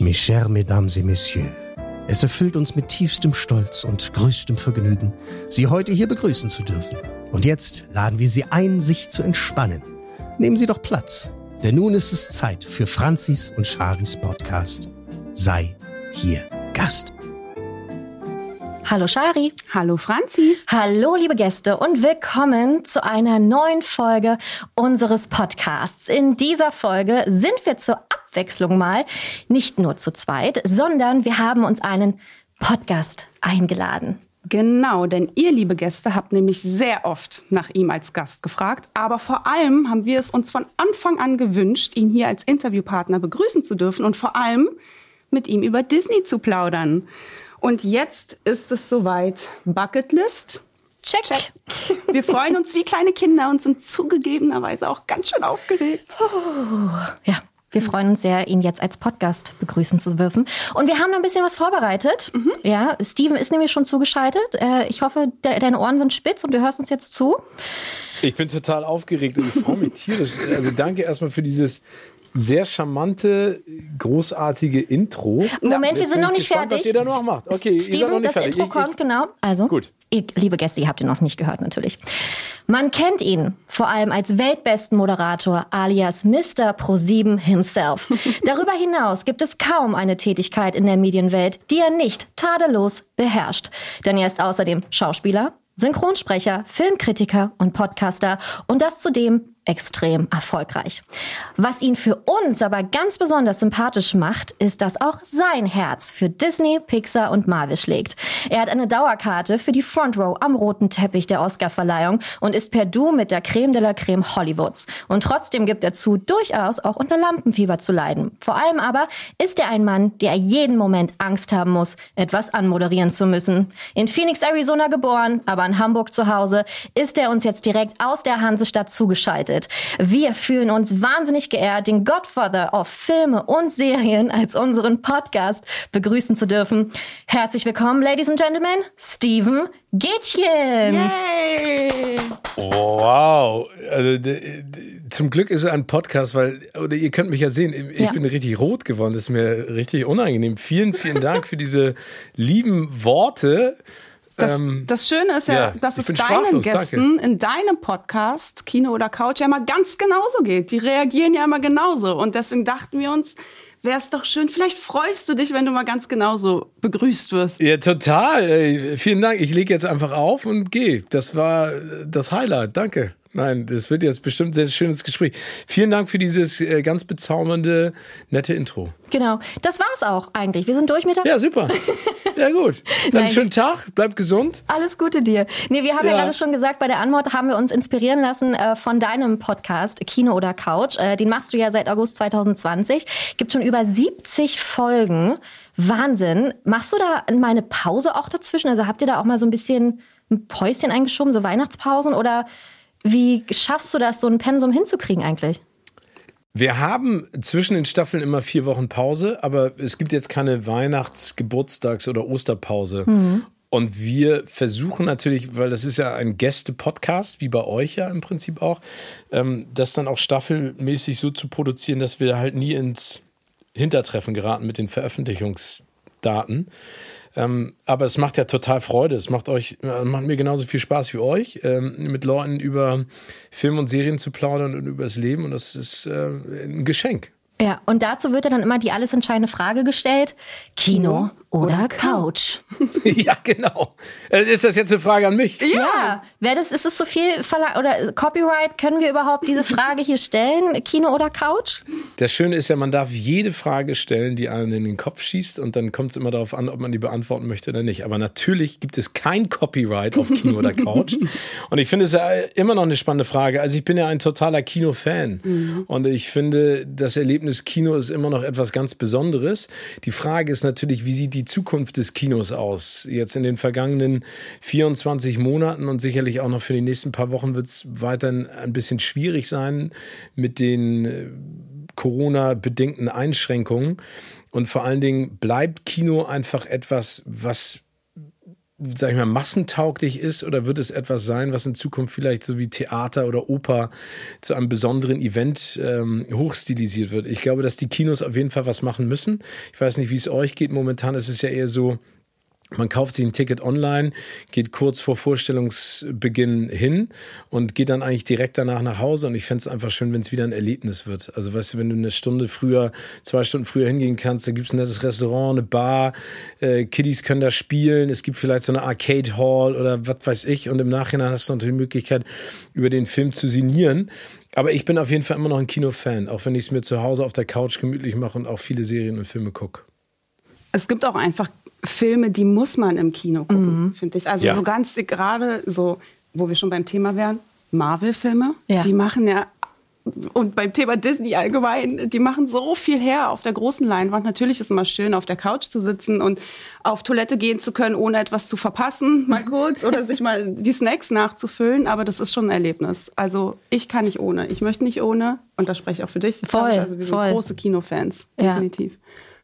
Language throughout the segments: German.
Mes chers Mesdames et Messieurs, es erfüllt uns mit tiefstem Stolz und größtem Vergnügen, Sie heute hier begrüßen zu dürfen. Und jetzt laden wir Sie ein, sich zu entspannen. Nehmen Sie doch Platz, denn nun ist es Zeit für Franzis und Charis Podcast. Sei hier Gast. Hallo Shari. Hallo Franzi. Hallo liebe Gäste und willkommen zu einer neuen Folge unseres Podcasts. In dieser Folge sind wir zur Abwechslung mal nicht nur zu zweit, sondern wir haben uns einen Podcast eingeladen. Genau, denn ihr, liebe Gäste, habt nämlich sehr oft nach ihm als Gast gefragt. Aber vor allem haben wir es uns von Anfang an gewünscht, ihn hier als Interviewpartner begrüßen zu dürfen und vor allem mit ihm über Disney zu plaudern. Und jetzt ist es soweit. Bucketlist. Check. Check. Wir freuen uns wie kleine Kinder und sind zugegebenerweise auch ganz schön aufgeregt. Oh, ja. Wir freuen uns sehr, ihn jetzt als Podcast begrüßen zu dürfen. Und wir haben noch ein bisschen was vorbereitet. Mhm. Ja, Steven ist nämlich schon zugeschaltet. Äh, ich hoffe, de deine Ohren sind spitz und du hörst uns jetzt zu. Ich bin total aufgeregt und ich freue mich tierisch. Also danke erstmal für dieses sehr charmante, großartige Intro. Moment, wir sind noch nicht gespannt, fertig. Was ihr da noch macht. Okay, Steven, ihr seid noch nicht das fertig. Intro Ich- kommt, ich, genau. Also, Gut. Ihr, liebe Gäste, ihr habt ihn noch nicht gehört, natürlich. Man kennt ihn vor allem als weltbesten Moderator alias Mr. Pro7 himself. Darüber hinaus gibt es kaum eine Tätigkeit in der Medienwelt, die er nicht tadellos beherrscht. Denn er ist außerdem Schauspieler, Synchronsprecher, Filmkritiker und Podcaster und das zudem extrem erfolgreich. Was ihn für uns aber ganz besonders sympathisch macht, ist, dass auch sein Herz für Disney, Pixar und Marvel schlägt. Er hat eine Dauerkarte für die Front Row am roten Teppich der Oscarverleihung und ist per Du mit der Creme de la Creme Hollywoods. Und trotzdem gibt er zu, durchaus auch unter Lampenfieber zu leiden. Vor allem aber ist er ein Mann, der jeden Moment Angst haben muss, etwas anmoderieren zu müssen. In Phoenix, Arizona geboren, aber in Hamburg zu Hause, ist er uns jetzt direkt aus der Hansestadt zugeschaltet. Wir fühlen uns wahnsinnig geehrt, den Godfather of Filme und Serien als unseren Podcast begrüßen zu dürfen. Herzlich willkommen, Ladies and Gentlemen, Steven Gätchen. Yay! Wow. Also, zum Glück ist es ein Podcast, weil, oder ihr könnt mich ja sehen, ich Ja. bin richtig rot geworden. Das ist mir richtig unangenehm. Vielen, vielen Dank für diese lieben Worte. Das, Ähm, das Schöne ist ja, ja, dass es deinen Gästen in deinem Podcast, Kino oder Couch, ja immer ganz genauso geht. Die reagieren ja immer genauso. Und deswegen dachten wir uns, wäre es doch schön, vielleicht freust du dich, wenn du mal ganz genauso begrüßt wirst. Ja, total. Vielen Dank. Ich lege jetzt einfach auf und gehe. Das war äh, das Highlight. Danke. Nein, das wird jetzt bestimmt ein sehr schönes Gespräch. Vielen Dank für dieses äh, ganz bezaubernde, nette Intro. Genau, das war's auch eigentlich. Wir sind durch mit der Ja, super. Sehr gut. Dann Nein. schönen Tag. Bleibt gesund. Alles Gute dir. Nee, wir haben ja, Ja. gerade schon gesagt, bei der Anmod haben wir uns inspirieren lassen äh, von deinem Podcast Kino oder Couch. Äh, den machst du ja seit August 2020. Gibt schon über 70 Folgen. Wahnsinn. Machst du da mal eine Pause auch dazwischen? Also habt ihr da auch mal so ein bisschen ein Päuschen eingeschoben, so Weihnachtspausen? Oder wie schaffst du das, so ein Pensum hinzukriegen eigentlich? Wir haben zwischen den Staffeln immer vier Wochen Pause, aber es gibt jetzt keine Weihnachts-, Geburtstags- oder Osterpause. Und wir versuchen natürlich, weil das ist ja ein Gäste-Podcast, wie bei euch ja im Prinzip auch, ähm, das dann auch staffelmäßig so zu produzieren, dass wir halt nie ins Hintertreffen geraten mit den Veröffentlichungsdaten. Ähm, aber es macht ja total Freude. Es macht euch, äh, macht mir genauso viel Spaß wie euch, ähm, mit Leuten über Film und Serien zu plaudern und über das Leben. Und das ist äh, ein Geschenk. Ja, und dazu wird ja dann immer die alles entscheidende Frage gestellt: Kino oder Couch? ja, genau. Äh, Ist das jetzt eine Frage an mich? Ja, wäre das, ist es zu viel Verla oder Copyright? Können wir überhaupt diese Frage hier stellen? Kino oder Couch? Das Schöne ist ja, man darf jede Frage stellen, die einem in den Kopf schießt und dann kommt es immer darauf an, ob man die beantworten möchte oder nicht. Aber natürlich gibt es kein Copyright auf Kino oder Couch. Und ich finde es ja immer noch eine spannende Frage. Also ich bin ja ein totaler Kino-Fan und ich finde, das Erlebnis Kino ist immer noch etwas ganz Besonderes. Die Frage ist natürlich, wie sieht die Zukunft des Kinos aus? Jetzt in den vergangenen 24 Monaten und sicherlich auch noch für die nächsten paar Wochen wird es weiterhin ein bisschen schwierig sein mit den äh, Corona-bedingten Einschränkungen. Und vor allen Dingen bleibt Kino einfach etwas, was sag ich mal, massentauglich ist oder wird es etwas sein, was in Zukunft vielleicht so wie Theater oder Oper zu einem besonderen Event ähm, hochstilisiert wird? Ich glaube, dass die Kinos auf jeden Fall was machen müssen. Ich weiß nicht, wie es euch geht. Momentan ist es ja eher so, man kauft sich ein Ticket online, geht kurz vor Vorstellungsbeginn hin und geht dann eigentlich direkt danach nach Hause. Und ich fände es einfach schön, wenn es wieder ein Erlebnis wird. Also weißt du, wenn du eine Stunde früher, zwei Stunden früher hingehen kannst, da gibt es ein nettes Restaurant, eine Bar, äh, Kiddies können da spielen, es gibt vielleicht so eine Arcade Hall oder was weiß ich. Und im Nachhinein hast du noch die Möglichkeit, über den Film zu sinnieren. Aber ich bin auf jeden Fall immer noch ein Kinofan, auch wenn ich es mir zu Hause auf der Couch gemütlich mache und auch viele Serien und Filme gucke. Es gibt auch einfach Filme, die muss man im Kino gucken, mhm. finde ich. Also ja. so ganz gerade so, wo wir schon beim Thema wären, Marvel-Filme, ja. die machen ja und beim Thema Disney allgemein, die machen so viel her auf der großen Leinwand. Natürlich ist es immer schön, auf der Couch zu sitzen und auf Toilette gehen zu können, ohne etwas zu verpassen, mal kurz, oder sich mal die Snacks nachzufüllen. Aber das ist schon ein Erlebnis. Also ich kann nicht ohne. Ich möchte nicht ohne. Und das spreche ich auch für dich. Voll, also wir voll. sind große Kinofans, definitiv. Ja.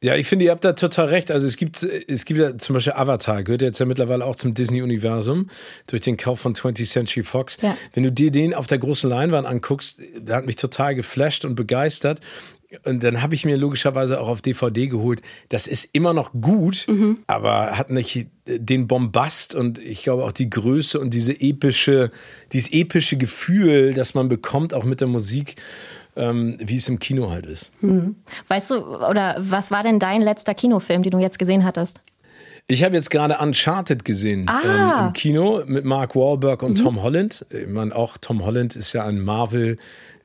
Ja, ich finde, ihr habt da total recht. Also es gibt, es gibt ja zum Beispiel Avatar, gehört jetzt ja mittlerweile auch zum Disney-Universum durch den Kauf von 20th Century Fox. Ja. Wenn du dir den auf der großen Leinwand anguckst, der hat mich total geflasht und begeistert. Und dann habe ich mir logischerweise auch auf DVD geholt. Das ist immer noch gut, mhm. aber hat nicht den Bombast und ich glaube auch die Größe und diese epische, dieses epische Gefühl, das man bekommt, auch mit der Musik ähm, wie es im Kino halt ist. Mhm. Weißt du, oder was war denn dein letzter Kinofilm, den du jetzt gesehen hattest? Ich habe jetzt gerade Uncharted gesehen ah. ähm, im Kino mit Mark Wahlberg und mhm. Tom Holland. Ich meine, auch Tom Holland ist ja ein Marvel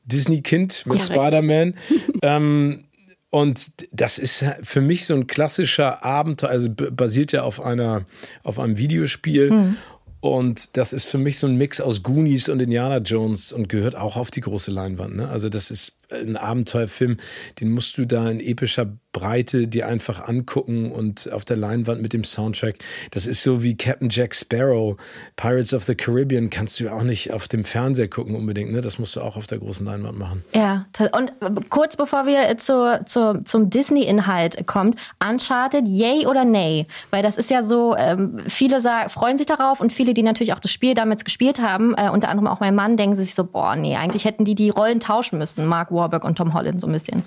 Disney-Kind mit Spider-Man. ähm, und das ist für mich so ein klassischer Abenteuer, also basiert ja auf einer, auf einem Videospiel. Mhm. Und das ist für mich so ein Mix aus Goonies und Indiana Jones und gehört auch auf die große Leinwand. Ne? Also das ist ein Abenteuerfilm, den musst du da in epischer Breite dir einfach angucken und auf der Leinwand mit dem Soundtrack. Das ist so wie Captain Jack Sparrow, Pirates of the Caribbean, kannst du auch nicht auf dem Fernseher gucken unbedingt. Ne? Das musst du auch auf der großen Leinwand machen. Ja, und kurz bevor wir zu, zu, zum Disney-Inhalt kommen, Uncharted, yay oder nay? Weil das ist ja so, ähm, viele sagen, freuen sich darauf und viele, die natürlich auch das Spiel damals gespielt haben, äh, unter anderem auch mein Mann, denken sich so, boah, nee, eigentlich hätten die die Rollen tauschen müssen. Mark Warburg und Tom Holland so ein bisschen.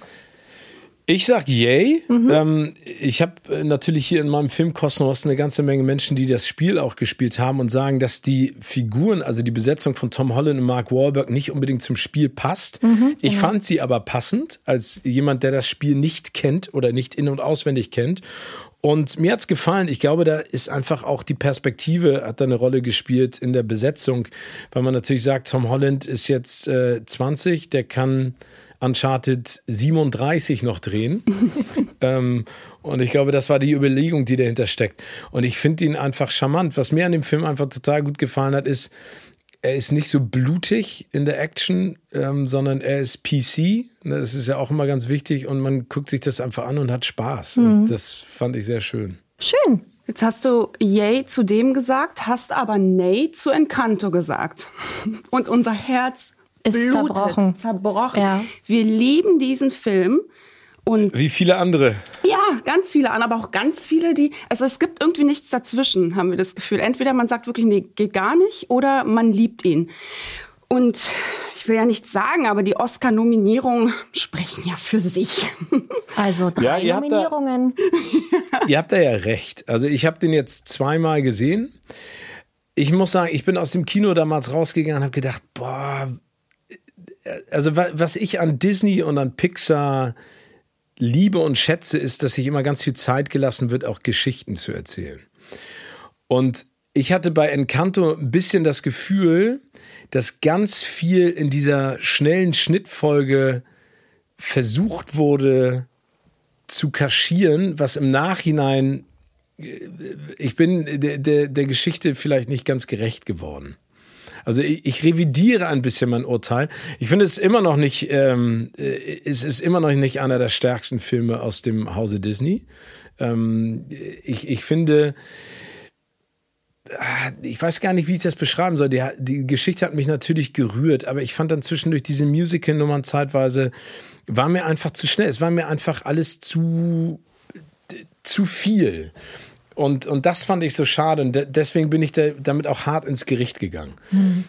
Ich sag yay. Mhm. Ähm, ich habe äh, natürlich hier in meinem Filmkosmos eine ganze Menge Menschen, die das Spiel auch gespielt haben und sagen, dass die Figuren, also die Besetzung von Tom Holland und Mark Wahlberg nicht unbedingt zum Spiel passt. Mhm, ich genau. fand sie aber passend als jemand, der das Spiel nicht kennt oder nicht in- und auswendig kennt. Und mir hat's gefallen. Ich glaube, da ist einfach auch die Perspektive hat da eine Rolle gespielt in der Besetzung, weil man natürlich sagt, Tom Holland ist jetzt äh, 20, der kann Uncharted 37 noch drehen. ähm, und ich glaube, das war die Überlegung, die dahinter steckt. Und ich finde ihn einfach charmant. Was mir an dem Film einfach total gut gefallen hat, ist, er ist nicht so blutig in der Action, ähm, sondern er ist PC. Das ist ja auch immer ganz wichtig und man guckt sich das einfach an und hat Spaß. Mhm. Und das fand ich sehr schön. Schön. Jetzt hast du Yay zu dem gesagt, hast aber Nay zu Encanto gesagt. Und unser Herz ist blutet, zerbrochen. zerbrochen. Ja. Wir lieben diesen Film. Und Wie viele andere. Ja, ganz viele andere, aber auch ganz viele, die. Also es gibt irgendwie nichts dazwischen, haben wir das Gefühl. Entweder man sagt wirklich, nee, geht gar nicht, oder man liebt ihn. Und ich will ja nichts sagen, aber die Oscar-Nominierungen sprechen ja für sich. Also drei ja, Nominierungen. Habt da, ihr habt da ja recht. Also ich habe den jetzt zweimal gesehen. Ich muss sagen, ich bin aus dem Kino damals rausgegangen und habe gedacht, boah, also was ich an Disney und an Pixar liebe und schätze, ist, dass sich immer ganz viel Zeit gelassen wird, auch Geschichten zu erzählen. Und ich hatte bei Encanto ein bisschen das Gefühl, dass ganz viel in dieser schnellen Schnittfolge versucht wurde zu kaschieren, was im Nachhinein, äh, ich bin der, der, der Geschichte vielleicht nicht ganz gerecht geworden. Also ich, ich revidiere ein bisschen mein Urteil. Ich finde es immer noch nicht, ähm, äh, es ist immer noch nicht einer der stärksten Filme aus dem Hause Disney. Ähm, ich, ich finde, ah, ich weiß gar nicht, wie ich das beschreiben soll. Die, die Geschichte hat mich natürlich gerührt, aber ich fand dann zwischendurch diese Musical-Nummern zeitweise, war mir einfach zu schnell. Es war mir einfach alles zu, zu viel. Und, und das fand ich so schade und de deswegen bin ich da, damit auch hart ins Gericht gegangen. Mhm.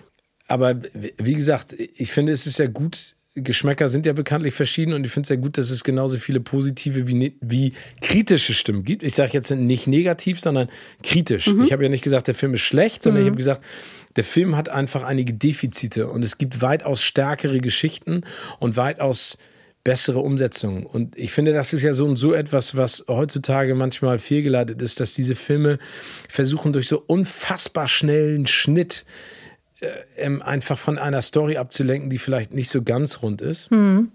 Aber wie gesagt, ich finde, es ist ja gut, Geschmäcker sind ja bekanntlich verschieden und ich finde es ja gut, dass es genauso viele positive wie, ne, wie kritische Stimmen gibt. Ich sage jetzt nicht negativ, sondern kritisch. Mhm. Ich habe ja nicht gesagt, der Film ist schlecht, sondern mhm. ich habe gesagt, der Film hat einfach einige Defizite und es gibt weitaus stärkere Geschichten und weitaus bessere Umsetzungen. Und ich finde, das ist ja so und so etwas, was heutzutage manchmal fehlgeleitet ist, dass diese Filme versuchen durch so unfassbar schnellen Schnitt äh, ähm, einfach von einer Story abzulenken, die vielleicht nicht so ganz rund ist. Mhm.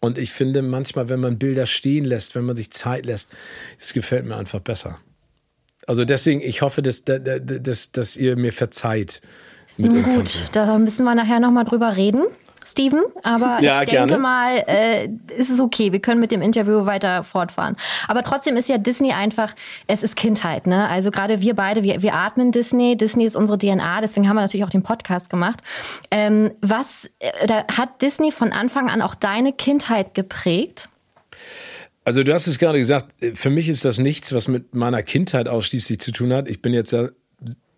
Und ich finde manchmal, wenn man Bilder stehen lässt, wenn man sich Zeit lässt, das gefällt mir einfach besser. Also deswegen, ich hoffe, dass, dass, dass ihr mir verzeiht. Nun gut, da müssen wir nachher nochmal drüber reden. Steven, aber ja, ich denke gerne. mal, äh, ist es okay. Wir können mit dem Interview weiter fortfahren. Aber trotzdem ist ja Disney einfach, es ist Kindheit, ne? Also gerade wir beide, wir, wir atmen Disney. Disney ist unsere DNA, deswegen haben wir natürlich auch den Podcast gemacht. Ähm, was äh, hat Disney von Anfang an auch deine Kindheit geprägt? Also du hast es gerade gesagt, für mich ist das nichts, was mit meiner Kindheit ausschließlich zu tun hat. Ich bin jetzt ja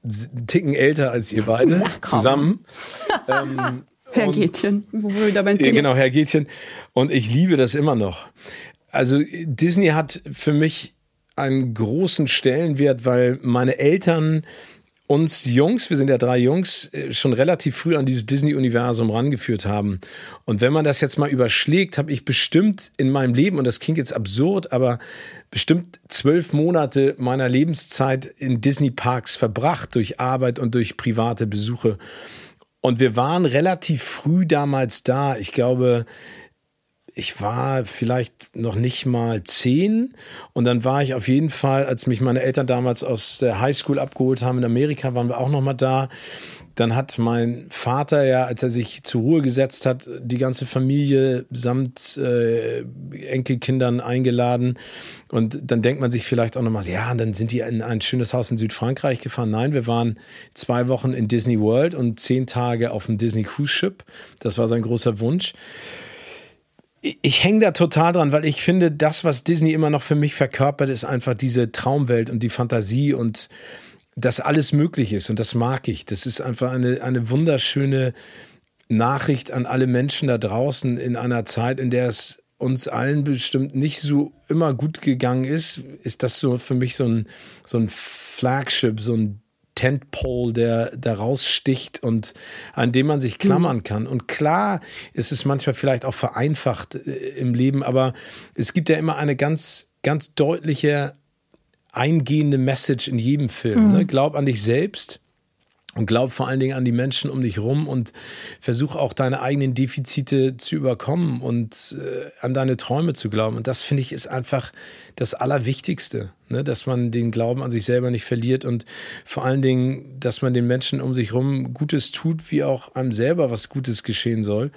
einen Ticken älter als ihr beide Ach, zusammen. ähm, Herr Gätchen, wo wir wieder beim Thema. Genau, Herr Gätchen. Und ich liebe das immer noch. Also Disney hat für mich einen großen Stellenwert, weil meine Eltern uns Jungs, wir sind ja drei Jungs, äh, schon relativ früh an dieses Disney-Universum rangeführt haben. Und wenn man das jetzt mal überschlägt, habe ich bestimmt in meinem Leben, und das klingt jetzt absurd, aber bestimmt zwölf Monate meiner Lebenszeit in Disney-Parks verbracht, durch Arbeit und durch private Besuche. Und wir waren relativ früh damals da. Ich glaube, ich war vielleicht noch nicht mal zehn. Und dann war ich auf jeden Fall, als mich meine Eltern damals aus der Highschool abgeholt haben in Amerika, waren wir auch noch mal da. Dann hat mein Vater ja, als er sich zur Ruhe gesetzt hat, die ganze Familie samt äh, Enkelkindern eingeladen. Und dann denkt man sich vielleicht auch nochmal, ja, dann sind die in ein schönes Haus in Südfrankreich gefahren. Nein, wir waren zwei Wochen in Disney World und zehn Tage auf dem Disney Cruise Ship. Das war sein großer Wunsch ich hänge da total dran, weil ich finde, das, was Disney immer noch für mich verkörpert, ist einfach diese Traumwelt und die Fantasie und dass alles möglich ist und das mag ich. Das ist einfach eine, eine wunderschöne Nachricht an alle Menschen da draußen in einer Zeit, in der es uns allen bestimmt nicht so immer gut gegangen ist, ist das so für mich so ein, so ein Flagship, so ein Tentpole, der da raussticht und an dem man sich klammern kann. Und klar ist es manchmal vielleicht auch vereinfacht äh, im Leben, aber es gibt ja immer eine ganz, ganz deutliche eingehende Message in jedem Film. Mhm. Ne? Glaub an dich selbst und glaub vor allen Dingen an die Menschen um dich rum und versuch auch deine eigenen Defizite zu überkommen und äh, an deine Träume zu glauben. Und das finde ich ist einfach das Allerwichtigste, ne? dass man den Glauben an sich selber nicht verliert und vor allen Dingen, dass man den Menschen um sich rum Gutes tut, wie auch einem selber was Gutes geschehen soll.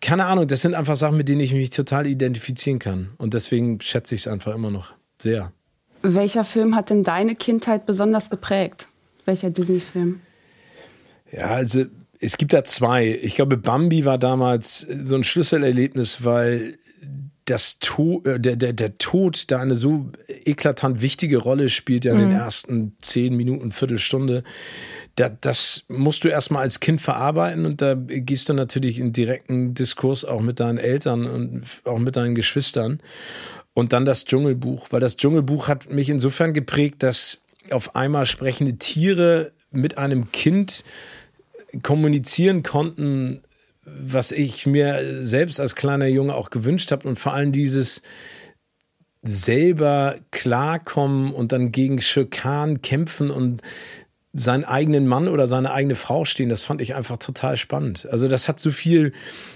Keine Ahnung, das sind einfach Sachen, mit denen ich mich total identifizieren kann. Und deswegen schätze ich es einfach immer noch sehr. Welcher Film hat denn deine Kindheit besonders geprägt? Welcher Disney-Film? Ja, also es gibt da zwei. Ich glaube, Bambi war damals so ein Schlüsselerlebnis, weil das to äh, der, der, der Tod da eine so eklatant wichtige Rolle spielt ja in mhm. den ersten zehn Minuten, Viertelstunde. Da, das musst du erstmal als Kind verarbeiten und da gehst du natürlich in direkten Diskurs auch mit deinen Eltern und auch mit deinen Geschwistern. Und dann das Dschungelbuch, weil das Dschungelbuch hat mich insofern geprägt, dass auf einmal sprechende Tiere mit einem Kind kommunizieren konnten, was ich mir selbst als kleiner Junge auch gewünscht habe und vor allem dieses selber klarkommen und dann gegen Schirkan kämpfen und seinen eigenen Mann oder seine eigene Frau stehen, das fand ich einfach total spannend. Also das hat so viel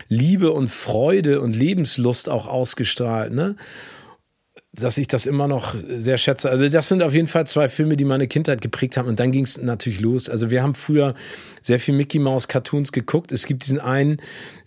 Liebe und Freude und Lebenslust auch ausgestrahlt, ne? Dass ich das immer noch sehr schätze. Also das sind auf jeden Fall zwei Filme, die meine Kindheit geprägt haben. Und dann ging es natürlich los. Also wir haben früher sehr viel Mickey Mouse Cartoons geguckt. Es gibt diesen einen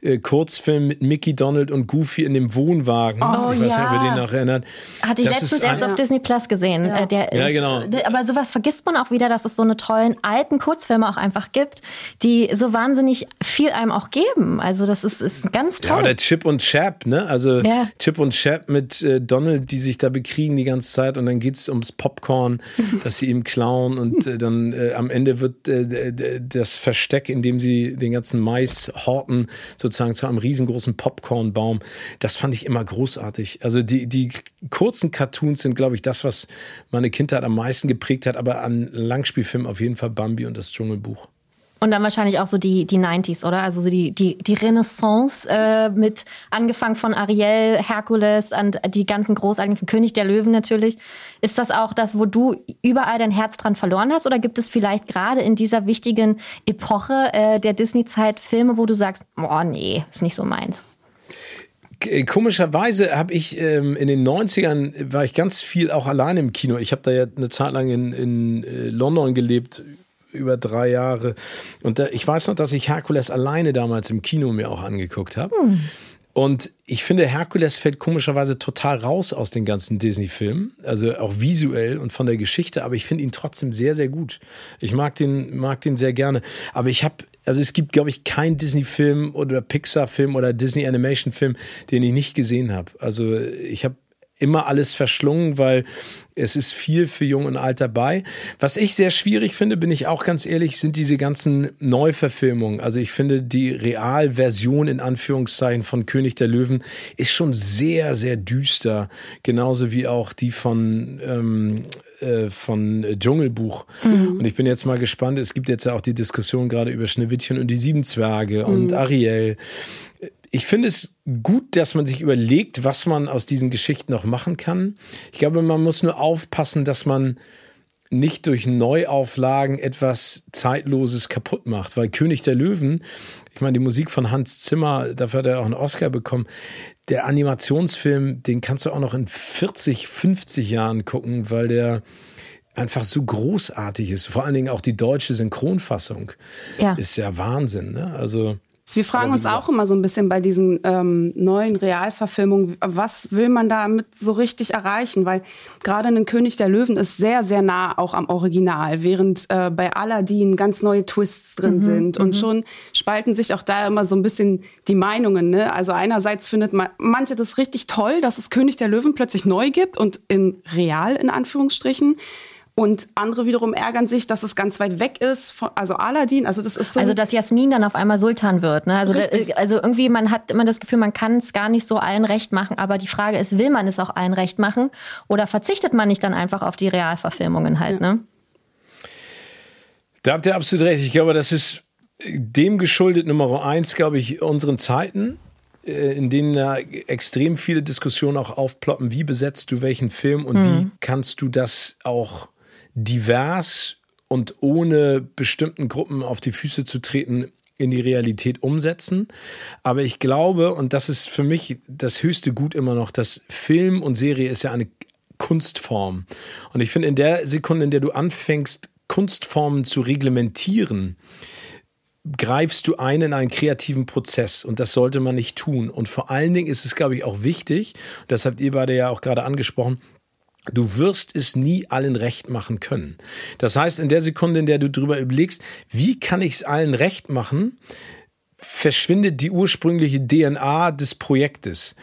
äh, Kurzfilm mit Mickey, Donald und Goofy in dem Wohnwagen. Oh, ich weiß ja. nicht, ob ihr den noch erinnert. Hatte ich das letztens erst auf Disney Plus gesehen. Ja, äh, der ja genau. aber sowas vergisst man auch wieder, dass es so eine tollen alten Kurzfilme auch einfach gibt, die so wahnsinnig viel einem auch geben. Also das ist, ist ganz toll. Ja, oder Chip und Chap, ne? Also ja. Chip und Chap mit äh, Donald, die sich da bekriegen die ganze Zeit und dann geht es ums Popcorn, das sie ihm klauen und äh, dann äh, am Ende wird äh, das Versteck, in dem sie den ganzen Mais horten, sozusagen zu einem riesengroßen Popcornbaum. Das fand ich immer großartig. Also die, die kurzen Cartoons sind, glaube ich, das, was meine Kindheit am meisten geprägt hat, aber an Langspielfilmen auf jeden Fall Bambi und das Dschungelbuch. Und dann wahrscheinlich auch so die, die 90s, oder? Also so die, die, die Renaissance äh, mit angefangen von Ariel, Herkules und die ganzen großartigen König der Löwen natürlich. Ist das auch das, wo du überall dein Herz dran verloren hast? Oder gibt es vielleicht gerade in dieser wichtigen Epoche äh, der Disney-Zeit Filme, wo du sagst, oh nee, ist nicht so meins? Komischerweise habe ich ähm, in den 90ern war ich ganz viel auch alleine im Kino. Ich habe da ja eine Zeit lang in, in äh, London gelebt, über drei Jahre. Und da, ich weiß noch, dass ich Herkules alleine damals im Kino mir auch angeguckt habe. Hm. Und ich finde, Herkules fällt komischerweise total raus aus den ganzen Disney-Filmen, also auch visuell und von der Geschichte, aber ich finde ihn trotzdem sehr, sehr gut. Ich mag den, mag den sehr gerne. Aber ich habe, also es gibt, glaube ich, keinen Disney-Film oder Pixar-Film oder Disney-Animation-Film, den ich nicht gesehen habe. Also ich habe immer alles verschlungen, weil es ist viel für Jung und Alt dabei. Was ich sehr schwierig finde, bin ich auch ganz ehrlich, sind diese ganzen Neuverfilmungen. Also ich finde, die Realversion in Anführungszeichen von König der Löwen ist schon sehr, sehr düster. Genauso wie auch die von ähm, äh, von Dschungelbuch. Mhm. Und ich bin jetzt mal gespannt. Es gibt jetzt ja auch die Diskussion gerade über Schneewittchen und die sieben Zwerge mhm. und Ariel ich finde es gut, dass man sich überlegt, was man aus diesen Geschichten noch machen kann. Ich glaube, man muss nur aufpassen, dass man nicht durch Neuauflagen etwas Zeitloses kaputt macht, weil König der Löwen, ich meine, die Musik von Hans Zimmer, dafür hat er auch einen Oscar bekommen. Der Animationsfilm, den kannst du auch noch in 40, 50 Jahren gucken, weil der einfach so großartig ist. Vor allen Dingen auch die deutsche Synchronfassung ja. ist ja Wahnsinn. Ne? Also wir fragen uns auch immer so ein bisschen bei diesen ähm, neuen Realverfilmungen, was will man damit so richtig erreichen? Weil gerade ein König der Löwen ist sehr, sehr nah auch am Original, während äh, bei Aladdin ganz neue Twists drin mhm, sind. Und mhm. schon spalten sich auch da immer so ein bisschen die Meinungen. Ne? Also einerseits findet man manche das richtig toll, dass es König der Löwen plötzlich neu gibt und in real in Anführungsstrichen. Und andere wiederum ärgern sich, dass es ganz weit weg ist, von, also Aladdin. Also das ist so. Also dass Jasmin dann auf einmal Sultan wird. Ne? Also, da, also irgendwie, man hat immer das Gefühl, man kann es gar nicht so allen recht machen. Aber die Frage ist, will man es auch allen recht machen? Oder verzichtet man nicht dann einfach auf die Realverfilmungen halt? Ja. Ne? Da habt ihr absolut recht. Ich glaube, das ist dem geschuldet Nummer eins, glaube ich, unseren Zeiten äh, in denen da extrem viele Diskussionen auch aufploppen, wie besetzt du welchen Film und mhm. wie kannst du das auch divers und ohne bestimmten Gruppen auf die Füße zu treten, in die Realität umsetzen. Aber ich glaube, und das ist für mich das höchste Gut immer noch, dass Film und Serie ist ja eine Kunstform. Und ich finde, in der Sekunde, in der du anfängst, Kunstformen zu reglementieren, greifst du ein in einen kreativen Prozess und das sollte man nicht tun. Und vor allen Dingen ist es, glaube ich, auch wichtig, das habt ihr beide ja auch gerade angesprochen, Du wirst es nie allen recht machen können. Das heißt, in der Sekunde, in der du darüber überlegst, wie kann ich es allen recht machen, verschwindet die ursprüngliche DNA des Projektes.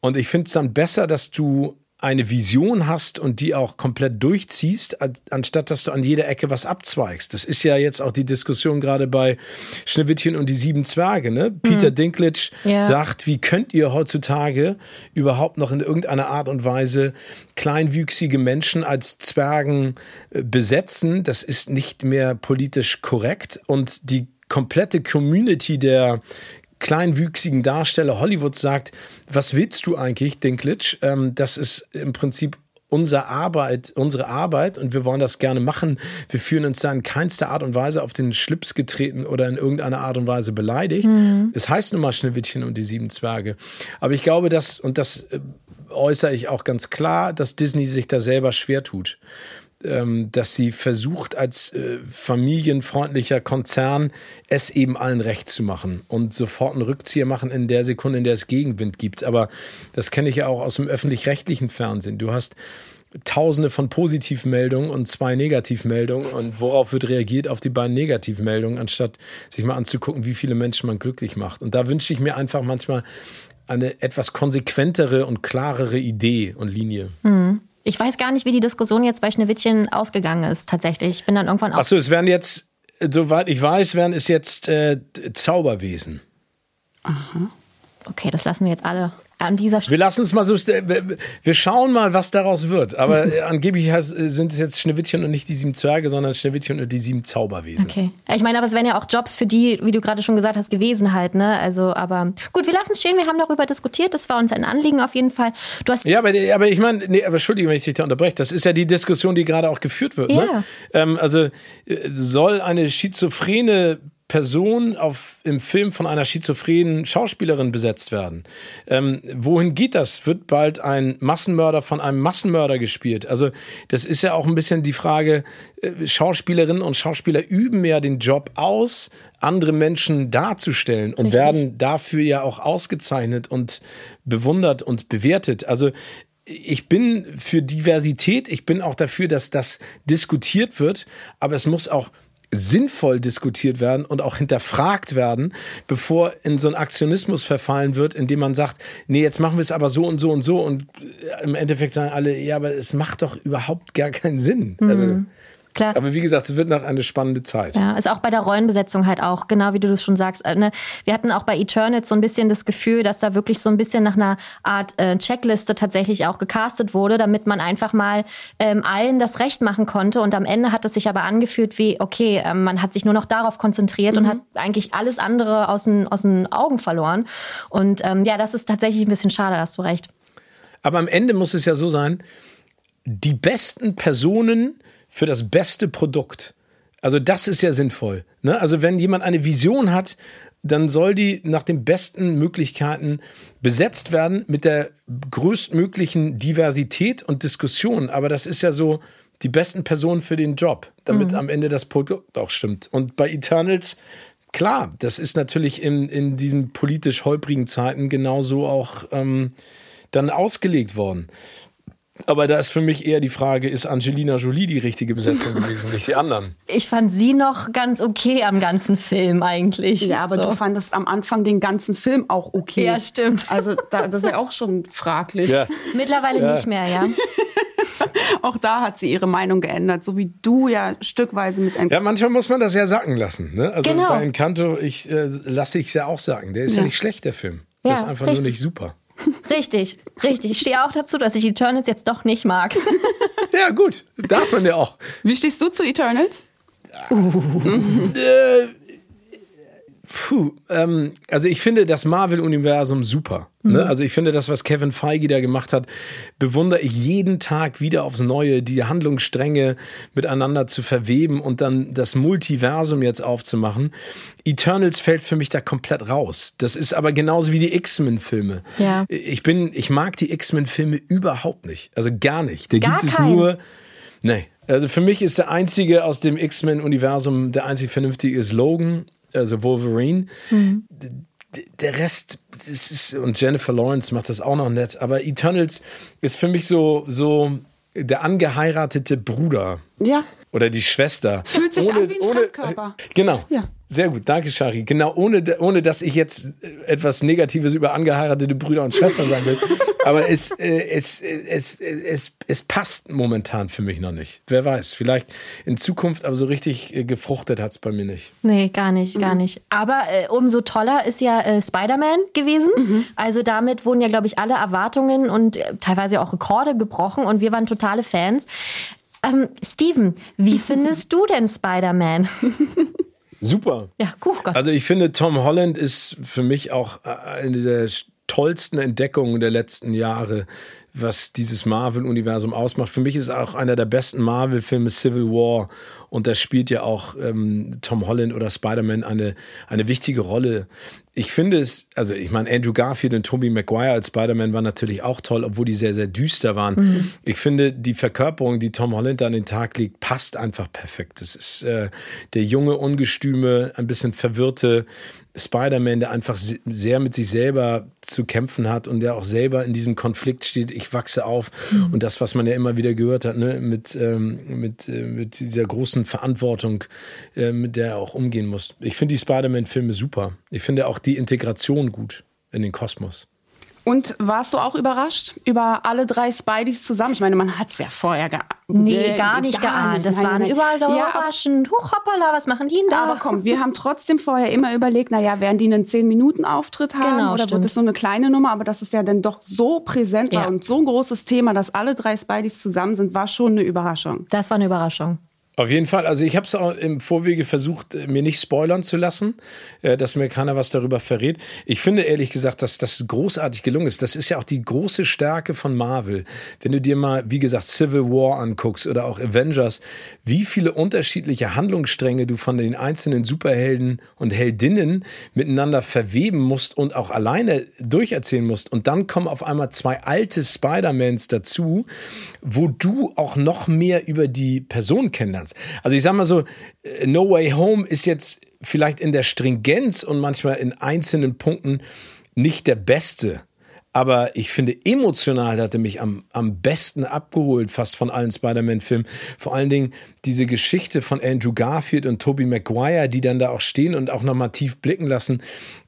Und ich finde es dann besser, dass du eine Vision hast und die auch komplett durchziehst, anstatt dass du an jeder Ecke was abzweigst. Das ist ja jetzt auch die Diskussion gerade bei Schneewittchen und die sieben Zwerge. Ne? Peter hm. Dinklage ja. sagt, wie könnt ihr heutzutage überhaupt noch in irgendeiner Art und Weise kleinwüchsige Menschen als Zwergen äh, besetzen? Das ist nicht mehr politisch korrekt und die komplette Community der kleinwüchsigen Darsteller Hollywoods sagt, was willst du eigentlich, Dinklage? Ähm, das ist im Prinzip unsere Arbeit, unsere Arbeit und wir wollen das gerne machen. Wir fühlen uns da in keinster Art und Weise auf den Schlips getreten oder in irgendeiner Art und Weise beleidigt. Mhm. Es heißt nun mal Schneewittchen und die sieben Zwerge. Aber ich glaube, dass, und das äh, äußere ich auch ganz klar, dass Disney sich da selber schwer tut ähm, dass sie versucht, als äh, familienfreundlicher Konzern es eben allen recht zu machen und sofort einen Rückzieher machen in der Sekunde, in der es Gegenwind gibt. Aber das kenne ich ja auch aus dem öffentlich-rechtlichen Fernsehen. Du hast Tausende von Positivmeldungen und zwei Negativmeldungen. Und worauf wird reagiert? Auf die beiden Negativmeldungen, anstatt sich mal anzugucken, wie viele Menschen man glücklich macht. Und da wünsche ich mir einfach manchmal eine etwas konsequentere und klarere Idee und Linie. Mhm. Ich weiß gar nicht, wie die Diskussion jetzt bei Schneewittchen ausgegangen ist, tatsächlich. Ich bin dann irgendwann auch. Achso, es werden jetzt, soweit ich weiß, werden es jetzt äh, Zauberwesen. Aha. Okay, das lassen wir jetzt alle an dieser Stelle. Wir lassen es mal so, wir schauen mal, was daraus wird. Aber angeblich sind es jetzt Schneewittchen und nicht die sieben Zwerge, sondern Schneewittchen und die sieben Zauberwesen. Okay. Ich meine, aber es wären ja auch Jobs für die, wie du gerade schon gesagt hast, gewesen halt, ne? Also, aber gut, wir lassen es stehen. Wir haben darüber diskutiert. Das war uns ein Anliegen auf jeden Fall. Du hast ja, aber, aber ich meine, nee, aber Entschuldigung, wenn ich dich da unterbreche. Das ist ja die Diskussion, die gerade auch geführt wird. Ne? Ja. Ne? Ähm, also, äh, soll eine schizophrene Person auf, im Film von einer schizophrenen Schauspielerin besetzt werden. Ähm, wohin geht das? Wird bald ein Massenmörder von einem Massenmörder gespielt? Also das ist ja auch ein bisschen die Frage, äh, Schauspielerinnen und Schauspieler üben ja den Job aus, andere Menschen darzustellen und Richtig. werden dafür ja auch ausgezeichnet und bewundert und bewertet. Also ich bin für Diversität, ich bin auch dafür, dass das diskutiert wird, aber es muss auch sinnvoll diskutiert werden und auch hinterfragt werden, bevor in so einen Aktionismus verfallen wird, indem man sagt, nee, jetzt machen wir es aber so und so und so und im Endeffekt sagen alle, ja, aber es macht doch überhaupt gar keinen Sinn. Mhm. Also Klar. Aber wie gesagt, es wird noch eine spannende Zeit. Ja, ist auch bei der Rollenbesetzung halt auch, genau wie du das schon sagst. Äh, ne? Wir hatten auch bei Eternals so ein bisschen das Gefühl, dass da wirklich so ein bisschen nach einer Art äh, Checkliste tatsächlich auch gecastet wurde, damit man einfach mal ähm, allen das Recht machen konnte. Und am Ende hat es sich aber angefühlt wie, okay, ähm, man hat sich nur noch darauf konzentriert mhm. und hat eigentlich alles andere aus den, aus den Augen verloren. Und ähm, ja, das ist tatsächlich ein bisschen schade, hast du recht. Aber am Ende muss es ja so sein, die besten Personen für das beste Produkt. Also das ist ja sinnvoll. Ne? Also wenn jemand eine Vision hat, dann soll die nach den besten Möglichkeiten besetzt werden mit der größtmöglichen Diversität und Diskussion. Aber das ist ja so die besten Personen für den Job, damit mhm. am Ende das Produkt auch stimmt. Und bei Eternals, klar, das ist natürlich in, in diesen politisch holprigen Zeiten genauso auch ähm, dann ausgelegt worden. Aber da ist für mich eher die Frage, ist Angelina Jolie die richtige Besetzung gewesen, nicht die anderen? Ich fand sie noch ganz okay am ganzen Film eigentlich. Ja, aber so. du fandest am Anfang den ganzen Film auch okay. Ja, stimmt. Also da, das ist ja auch schon fraglich. Ja. Mittlerweile ja. nicht mehr, ja. auch da hat sie ihre Meinung geändert, so wie du ja stückweise mit Encanto. Ja, manchmal muss man das ja sacken lassen. Ne? Also genau. bei Encanto, ich äh, lasse ich es ja auch sagen. Der ist ja, ja nicht schlecht, der Film. Der ist einfach richtig. nur nicht super. Richtig, richtig. Ich stehe auch dazu, dass ich Eternals jetzt doch nicht mag. ja, gut. Darf man ja auch. Wie stehst du zu Eternals? Uh. Äh, Puh, ähm, also ich finde das Marvel-Universum super. Ne? Mhm. Also ich finde das, was Kevin Feige da gemacht hat, bewundere ich jeden Tag wieder aufs Neue, die Handlungsstränge miteinander zu verweben und dann das Multiversum jetzt aufzumachen. Eternals fällt für mich da komplett raus. Das ist aber genauso wie die X-Men-Filme. Ja. Ich bin, ich mag die X-Men-Filme überhaupt nicht. Also gar nicht. Da gar gibt es nur, nee. Also für mich ist der einzige aus dem X-Men-Universum, der einzig vernünftige ist Logan also Wolverine. Mhm. Der Rest ist, und Jennifer Lawrence macht das auch noch nett, aber Eternals ist für mich so, so der angeheiratete Bruder. Ja. Oder die Schwester. Fühlt sich ohne, an wie ein ohne, Fremdkörper. Genau. Ja. Sehr gut, danke Shari. Genau, ohne, ohne dass ich jetzt etwas Negatives über angeheiratete Brüder und Schwestern sagen will. Aber es, äh, es, es, es, es passt momentan für mich noch nicht. Wer weiß, vielleicht in Zukunft, aber so richtig äh, gefruchtet hat es bei mir nicht. Nee, gar nicht, gar mhm. nicht. Aber äh, umso toller ist ja äh, Spider-Man gewesen. Mhm. Also damit wurden ja, glaube ich, alle Erwartungen und äh, teilweise auch Rekorde gebrochen und wir waren totale Fans. Ähm, Steven, wie findest du denn Spider-Man? Super. Ja, cool. Gott. Also ich finde, Tom Holland ist für mich auch eine der tollsten Entdeckungen der letzten Jahre, was dieses Marvel-Universum ausmacht. Für mich ist auch einer der besten Marvel-Filme Civil War und da spielt ja auch ähm, Tom Holland oder Spider-Man eine, eine wichtige Rolle. Ich finde es, also ich meine, Andrew Garfield und Tobey Maguire als Spider-Man waren natürlich auch toll, obwohl die sehr, sehr düster waren. Mhm. Ich finde, die Verkörperung, die Tom Holland da an den Tag legt, passt einfach perfekt. Das ist äh, der junge, ungestüme, ein bisschen verwirrte Spider-Man, der einfach sehr mit sich selber zu kämpfen hat und der auch selber in diesem Konflikt steht, ich wachse auf. Mhm. Und das, was man ja immer wieder gehört hat, ne, mit, ähm, mit, äh, mit dieser großen Verantwortung, äh, mit der er auch umgehen muss. Ich finde die Spider-Man-Filme super. Ich finde auch die Integration gut in den Kosmos. Und warst du auch überrascht über alle drei Spideys zusammen? Ich meine, man hat es ja vorher geahnt. Nee, gar nicht geahnt. Das Nein, waren nein. überall da Ja, überraschend. Huch, hoppala, was machen die denn da? aber komm, wir haben trotzdem vorher immer überlegt, naja, werden die einen 10-Minuten-Auftritt haben Genau, oder stimmt. wird es so eine kleine Nummer? Aber dass es ja dann doch so präsent war Ja. und so ein großes Thema, dass alle drei Spideys zusammen sind, war schon eine Überraschung. Das war eine Überraschung. Auf jeden Fall. Also ich habe es auch im Vorwege versucht, äh, mir nicht spoilern zu lassen, äh, dass mir keiner was darüber verrät. Ich finde ehrlich gesagt, dass das großartig gelungen ist. Das ist ja auch die große Stärke von Marvel. Wenn du dir mal, wie gesagt, Civil War anguckst oder auch Avengers, wie viele unterschiedliche Handlungsstränge du von den einzelnen Superhelden und Heldinnen miteinander verweben musst und auch alleine durcherzählen musst. Und dann kommen auf einmal zwei alte Spider-Mans dazu, wo du auch noch mehr über die Person kennenlernst. Also ich sag mal so, äh, No Way Home ist jetzt vielleicht in der Stringenz und manchmal in einzelnen Punkten nicht der beste. Aber ich finde, emotional hat er mich am, am besten abgeholt, fast von allen Spider-Man-Filmen. Vor allen Dingen diese Geschichte von Andrew Garfield und Tobey Maguire, die dann da auch stehen und auch nochmal tief blicken lassen,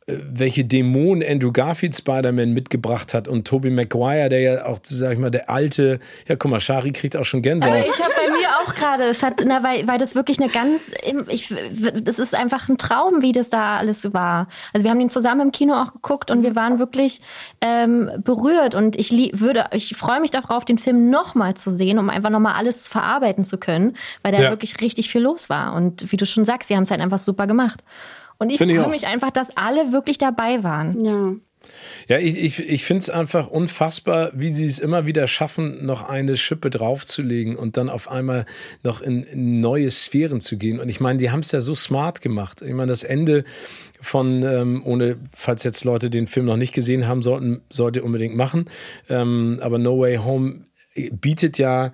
welche Dämonen Andrew Garfield Spider-Man mitgebracht hat und Tobey Maguire, der ja auch, sag ich mal, der alte, ja guck mal, Shari kriegt auch schon Gänsehaut. Aber ich habe bei mir auch gerade, es hat, na, weil, weil das wirklich eine ganz, ich, das ist einfach ein Traum, wie das da alles war. Also wir haben ihn zusammen im Kino auch geguckt und wir waren wirklich ähm, berührt und ich würde, ich freue mich darauf, den Film nochmal zu sehen, um einfach nochmal alles verarbeiten zu können, weil da Ja. wirklich richtig viel los war. Und wie du schon sagst, sie haben es halt einfach super gemacht. Und ich freue mich einfach, dass alle wirklich dabei waren. Ja. Ja, ich, ich, ich finde es einfach unfassbar, wie sie es immer wieder schaffen, noch eine Schippe draufzulegen und dann auf einmal noch in, in neue Sphären zu gehen. Und ich meine, die haben es ja so smart gemacht. Ich meine, das Ende von, ähm, ohne, falls jetzt Leute den Film noch nicht gesehen haben sollten, sollte unbedingt machen. Ähm, aber No Way Home bietet ja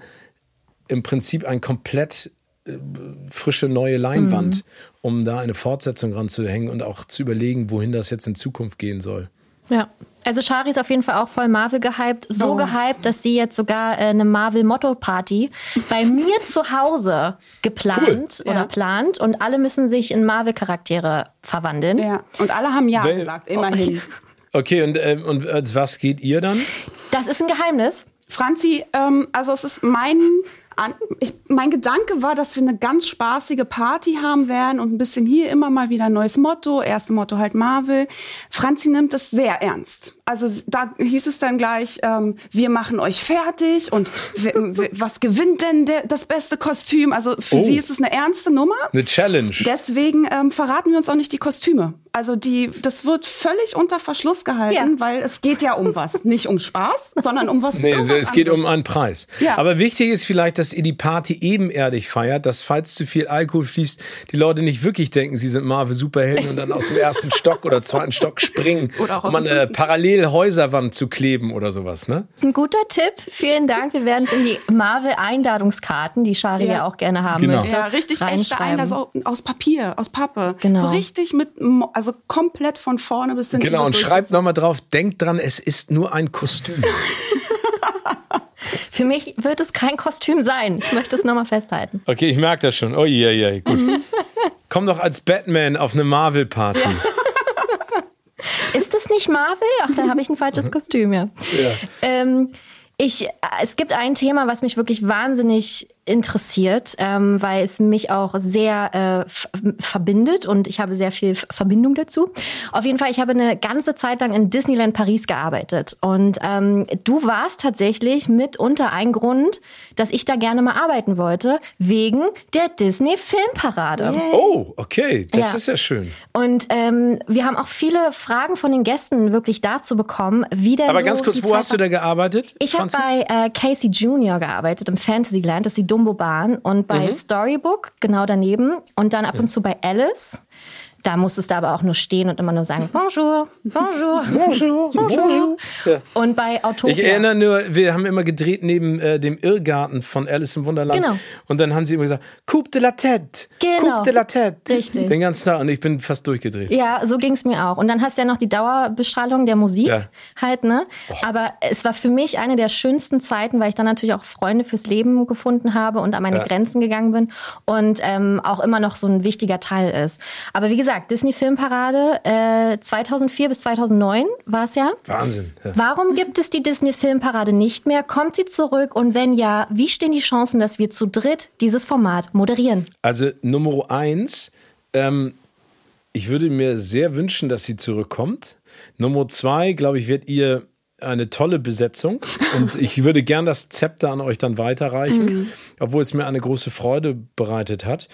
im Prinzip ein komplett frische neue Leinwand, um da eine Fortsetzung ranzuhängen und auch zu überlegen, wohin das jetzt in Zukunft gehen soll. Ja. Also Shari ist auf jeden Fall auch voll Marvel gehypt. So Oh. gehypt, dass sie jetzt sogar äh, eine Marvel-Motto-Party bei mir zu Hause geplant Cool. oder Ja. plant und alle müssen sich in Marvel-Charaktere verwandeln. ja. Und alle haben Ja Wel- gesagt, immerhin. Okay, und, äh, und als was geht ihr dann? Das ist ein Geheimnis. Franzi, ähm, also es ist mein, an, ich, mein Gedanke war, dass wir eine ganz spaßige Party haben werden und ein bisschen hier immer mal wieder ein neues Motto. Erste Motto halt Marvel. Franzi nimmt es sehr ernst. Also da hieß es dann gleich, ähm, wir machen euch fertig und was gewinnt denn der, das beste Kostüm? Also für Oh. sie ist es eine ernste Nummer. Eine Challenge. Deswegen ähm, verraten wir uns auch nicht die Kostüme. Also die, das wird völlig unter Verschluss gehalten, Ja. weil es geht ja um was. Nicht um Spaß, sondern um was Nee, es, es geht anderes. um einen Preis. Ja. Aber wichtig ist vielleicht, dass ihr die Party ebenerdig feiert, dass falls zu viel Alkohol fließt, die Leute nicht wirklich denken, sie sind Marvel-Superhelden und dann aus dem ersten Stock oder zweiten Stock springen, um an dem eine fünften. Parallelhäuserwand zu kleben oder sowas, ne? Das ist ein guter Tipp. Vielen Dank. Wir werden es in die Marvel-Einladungskarten, die Shari ja. Ja. auch gerne haben Genau. möchte, Ja, richtig echte. Einlass aus, aus Papier, aus Pappe. Genau. So richtig mit, also komplett von vorne bis hinten. Genau, und schreibt nochmal drauf, denkt dran, es ist nur ein Kostüm. Für mich wird es kein Kostüm sein. Ich möchte es nochmal festhalten. Okay, ich merke das schon. Oh je, je, gut. Komm doch als Batman auf eine Marvel-Party. Ist das nicht Marvel? Ach, da habe ich ein Mhm. falsches Kostüm, ja. Ähm, ich, es gibt ein Thema, was mich wirklich wahnsinnig interessiert, ähm, weil es mich auch sehr äh, verbindet und ich habe sehr viel F- Verbindung dazu. Auf jeden Fall, ich habe eine ganze Zeit lang in Disneyland Paris gearbeitet und ähm, du warst tatsächlich mitunter ein Grund, dass ich da gerne mal arbeiten wollte, wegen der Disney Filmparade. Oh, okay, das Ja. ist ja schön. Und ähm, wir haben auch viele Fragen von den Gästen wirklich dazu bekommen, wie denn Aber so ganz kurz, wo Zeit hast du da gearbeitet? Ich habe bei äh, Casey Junior gearbeitet im Fantasyland, das ist die Dumbo-Bahn, und bei Storybook genau daneben und dann ab und zu bei Alice. Da musstest du aber auch nur stehen und immer nur sagen Bonjour, Bonjour, Bonjour, bonjour. Ja. Und bei Autopia. Ich erinnere nur, wir haben immer gedreht neben äh, dem Irrgarten von Alice im Wunderland. Genau. Und dann haben sie immer gesagt, Coupe de la tête. Genau. Coupe de la tête. Richtig. Den ganzen Tag. Und ich bin fast durchgedreht. Ja, so ging's mir auch. Und dann hast du ja noch die Dauerbestrahlung der Musik Ja. halt, ne? Aber es war für mich eine der schönsten Zeiten, weil ich dann natürlich auch Freunde fürs Leben gefunden habe und an meine Ja. Grenzen gegangen bin und ähm, auch immer noch so ein wichtiger Teil ist. Aber wie gesagt, gesagt, Disney Filmparade äh, 2004 bis 2009 war es ja. Wahnsinn. Ja. Warum gibt es die Disney Filmparade nicht mehr? Kommt sie zurück? Und wenn ja, wie stehen die Chancen, dass wir zu dritt dieses Format moderieren? Also Nummer eins, ähm, ich würde mir sehr wünschen, dass sie zurückkommt. Nummer zwei, glaube ich, wird ihr eine tolle Besetzung und ich würde gern das Zepter an euch dann weiterreichen, mhm. obwohl es mir eine große Freude bereitet hat.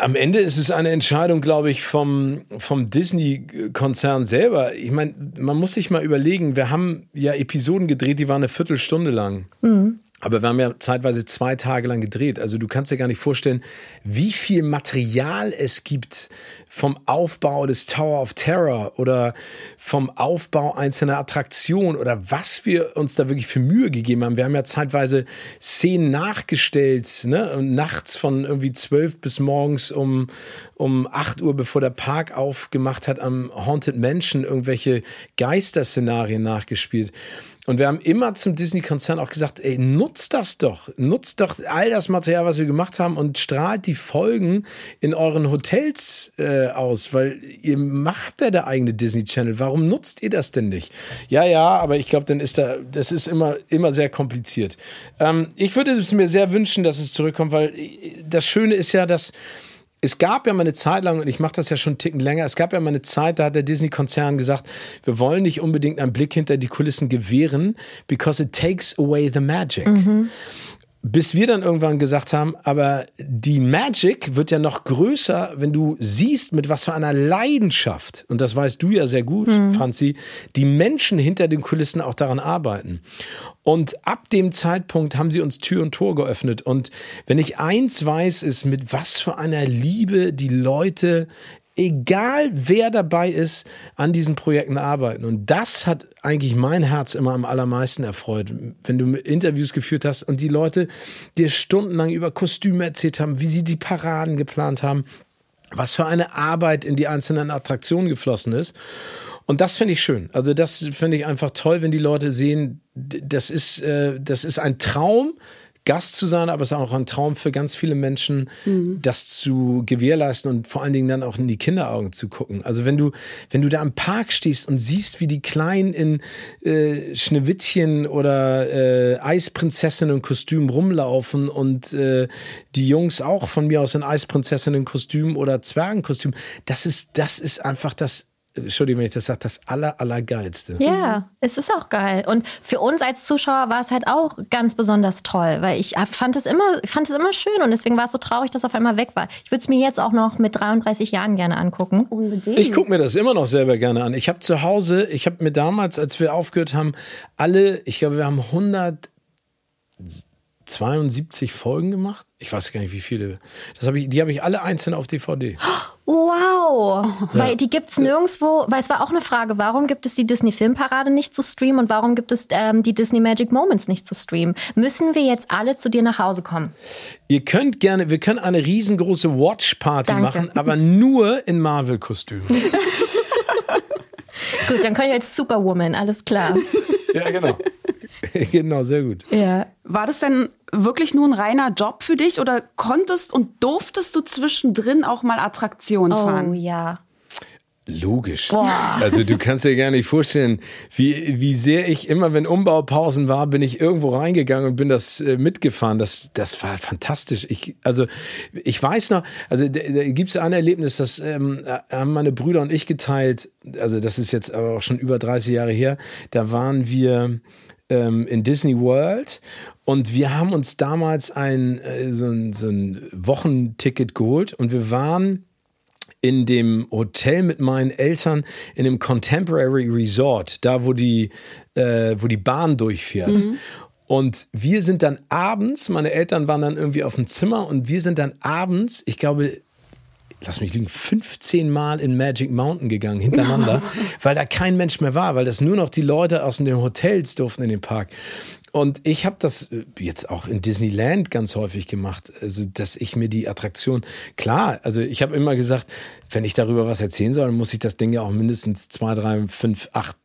Am Ende ist es eine Entscheidung, glaube ich, vom, vom Disney-Konzern selber. Ich meine, man muss sich mal überlegen, wir haben ja Episoden gedreht, die waren eine Viertelstunde lang. Mhm. Aber wir haben ja zeitweise zwei Tage lang gedreht. Also du kannst dir gar nicht vorstellen, wie viel Material es gibt vom Aufbau des Tower of Terror oder vom Aufbau einzelner Attraktionen oder was wir uns da wirklich für Mühe gegeben haben. Wir haben ja zeitweise Szenen nachgestellt, ne? nachts von irgendwie zwölf bis morgens um, um acht Uhr, bevor der Park aufgemacht hat, am Haunted Mansion irgendwelche Geisterszenarien nachgespielt. Und wir haben immer zum Disney-Konzern auch gesagt, ey, nutzt das doch. Nutzt doch all das Material, was wir gemacht haben und strahlt die Folgen in euren Hotels äh, aus, weil ihr macht ja der eigene Disney-Channel. Warum nutzt ihr das denn nicht? Ja, ja, aber ich glaube, dann ist da, das ist immer, immer sehr kompliziert. Ähm, ich würde es mir sehr wünschen, dass es zurückkommt, weil äh, das Schöne ist ja, dass es gab ja mal eine Zeit lang, und ich mache das ja schon einen Ticken länger, es gab ja mal eine Zeit, da hat der Disney-Konzern gesagt, wir wollen nicht unbedingt einen Blick hinter die Kulissen gewähren, because it takes away the magic. Mhm. Bis wir dann irgendwann gesagt haben, aber die Magic wird ja noch größer, wenn du siehst, mit was für einer Leidenschaft, und das weißt du ja sehr gut, mhm. Franzi, die Menschen hinter den Kulissen auch daran arbeiten. Und ab dem Zeitpunkt haben sie uns Tür und Tor geöffnet. Und wenn ich eins weiß, ist, mit was für einer Liebe die Leute egal wer dabei ist, an diesen Projekten arbeiten. Und das hat eigentlich mein Herz immer am allermeisten erfreut, wenn du Interviews geführt hast und die Leute dir stundenlang über Kostüme erzählt haben, wie sie die Paraden geplant haben, was für eine Arbeit in die einzelnen Attraktionen geflossen ist. Und das finde ich schön. Also das finde ich einfach toll, wenn die Leute sehen, das ist, äh, das ist ein Traum, Gast zu sein, aber es ist auch ein Traum für ganz viele Menschen, mhm. das zu gewährleisten und vor allen Dingen dann auch in die Kinderaugen zu gucken. Also wenn du, wenn du da im Park stehst und siehst, wie die Kleinen in äh, Schneewittchen oder äh, Eisprinzessinnen-Kostüm rumlaufen und äh, die Jungs auch von mir aus in Eisprinzessinnen-Kostüm oder Zwergenkostüm, das ist, das ist einfach das Entschuldigung, wenn ich das sage, das aller, allergeilste. Ja, es ist auch geil. Und für uns als Zuschauer war es halt auch ganz besonders toll, weil ich fand es immer, fand es immer schön und deswegen war es so traurig, dass es auf einmal weg war. Ich würde es mir jetzt auch noch mit 33 Jahren gerne angucken. Unbedingt. Ich gucke mir das immer noch selber gerne an. Ich habe zu Hause, ich habe mir damals, als wir aufgehört haben, alle, ich glaube, wir haben 172 Folgen gemacht. Ich weiß gar nicht, wie viele. Das hab ich, die habe ich alle einzeln auf DVD. Wow! Ja. Weil die gibt es nirgendwo, weil es war auch eine Frage, warum gibt es die Disney Filmparade nicht zu streamen und warum gibt es ähm, die Disney Magic Moments nicht zu streamen? Müssen wir jetzt alle zu dir nach Hause kommen? Ihr könnt gerne, wir können eine riesengroße Watch-Party machen, aber nur in Marvel-Kostüm. Gut, dann können wir jetzt Superwoman, alles klar. ja, genau. genau, sehr gut. Ja. War das denn wirklich nur ein reiner Job für dich oder konntest und durftest du zwischendrin auch mal Attraktionen fahren? Oh ja. Logisch. Boah. Also du kannst dir gar nicht vorstellen, wie, wie sehr ich immer, wenn Umbaupausen war, bin ich irgendwo reingegangen und bin das äh, mitgefahren. Das, das war fantastisch. Ich, also ich weiß noch, also da, da gibt es ein Erlebnis, das ähm, haben meine Brüder und ich geteilt. Also das ist jetzt aber auch schon über 30 Jahre her. Da waren wir ähm, in Disney World und wir haben uns damals ein, äh, so, ein, so ein Wochenticket geholt und wir waren in dem Hotel mit meinen Eltern in dem Contemporary Resort, da wo die, äh, wo die Bahn durchfährt. Mhm. Und wir sind dann abends, meine Eltern waren dann irgendwie auf dem Zimmer und wir sind dann abends, ich glaube, lass mich lügen, 15 Mal in Magic Mountain gegangen hintereinander, weil da kein Mensch mehr war, weil das nur noch die Leute aus den Hotels durften in den Park. Und ich habe das äh, jetzt auch in Disneyland ganz häufig gemacht, also dass ich mir die Attraktion klar, also ich habe immer gesagt, wenn ich darüber was erzählen soll, dann muss ich das Ding ja auch mindestens zwei, drei, fünf, acht